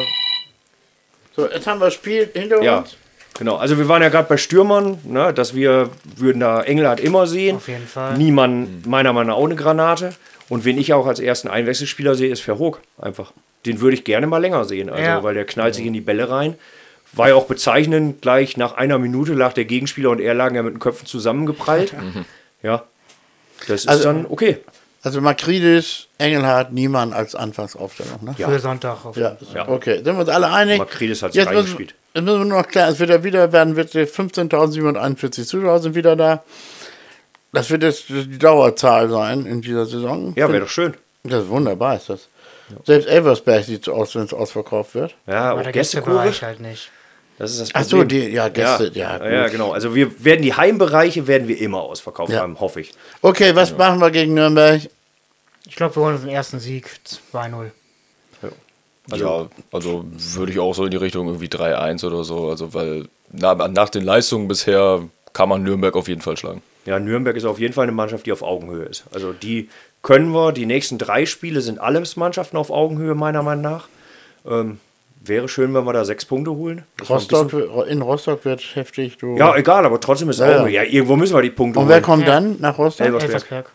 So, jetzt haben wir das Spiel hinter Ja, uns. genau. Also wir waren ja gerade bei Stürmern, ne, dass wir würden da Engelhardt immer sehen. Auf jeden Fall. Niemand, meiner Meinung nach, auch eine Granate. Und wen ich auch als ersten Einwechselspieler sehe, ist Verhoog. Einfach. Den würde ich gerne mal länger sehen. Also, Ja. weil der knallt sich in die Bälle rein. War ja auch bezeichnend, gleich nach einer Minute lag der Gegenspieler und er lagen ja mit den Köpfen zusammengeprallt. <laughs> Ja. Das ist Also- dann okay. Also Makridis, Engelhardt, niemand als Anfangsaufstellung. Ne? Ja. für Sonntag. Auf Ja, Ja. okay. Sind wir uns alle einig? Makridis hat sich jetzt müssen, reingespielt. jetzt müssen wir nur noch klar, es wird ja wieder werden, wird 15.741 Zuschauer sind wieder da. Das wird jetzt die Dauerzahl sein in dieser Saison. Ja, wäre doch schön. Das ist wunderbar, ist das. Selbst Elversberg sieht so aus, wenn es ausverkauft wird. Ja, Aber der. Gästebereich halt nicht. Das ist das Ach Problem. so, die- ja, Gäste, ja, ja, ja, genau. Also wir werden die Heimbereiche werden wir immer ausverkauft Ja. haben, hoffe ich. Okay, was machen wir gegen Nürnberg? Ich glaube, wir holen uns den ersten Sieg 2-0. Also- ja, also würde ich auch so in die Richtung irgendwie 3-1 oder so. Also, weil na, nach den Leistungen bisher kann man Nürnberg auf jeden Fall schlagen. Ja, Nürnberg ist auf jeden Fall eine Mannschaft, die auf Augenhöhe ist. Also die können wir, die nächsten drei Spiele sind alles Mannschaften auf Augenhöhe, meiner Meinung nach. Ähm, wäre schön, wenn wir da sechs Punkte holen. Rostock, in Rostock wird heftig. Du. Ja, egal, aber trotzdem ist Ja, ja. Augenhöhe. Ja, irgendwo müssen wir die Punkte Und wer holen. kommt Ja. dann nach Rostock? Elversberg. Elversberg.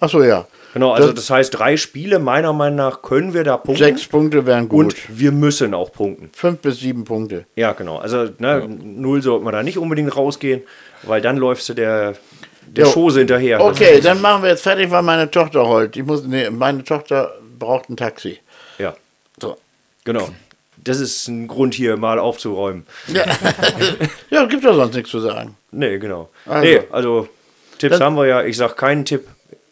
Ach so, ja. Genau, also Das- das heißt, drei Spiele, meiner Meinung nach, können wir da punkten. Sechs Punkte wären gut. Und wir müssen auch punkten. Fünf bis sieben Punkte. Ja, genau. Also ne, null sollte man da nicht unbedingt rausgehen, weil dann läufst du der, der Jo. Chose hinterher. Okay, dann machen wir jetzt fertig, weil meine Tochter heult. Ich muss, nee, meine Tochter braucht ein Taxi. Ja, So. genau. Das ist ein Grund hier mal aufzuräumen. Ja, <laughs> ja gibt doch sonst nichts zu sagen. Nee, genau. Also. Nee, also Tipps Das- haben wir ja. Ich sag keinen Tipp.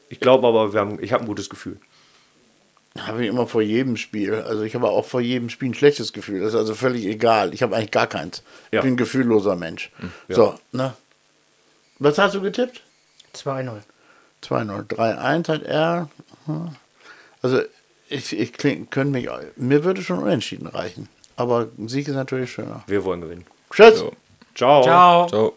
Ich glaube aber, wir haben, ich habe ein gutes Gefühl. Habe ich immer vor jedem Spiel. Also ich habe auch vor jedem Spiel ein schlechtes Gefühl. Das ist also völlig egal. Ich habe eigentlich gar keins. Ja. Ich bin ein gefühlloser Mensch. Ja. So, ne? Was hast du getippt? 2-0. 2-0. 3-1 hat er. Hm. Also ich, ich kling, könnte mich. Mir würde schon unentschieden reichen. Aber ein Sieg ist natürlich schöner. Wir wollen gewinnen. Tschüss! So. Ciao. Ciao. Ciao.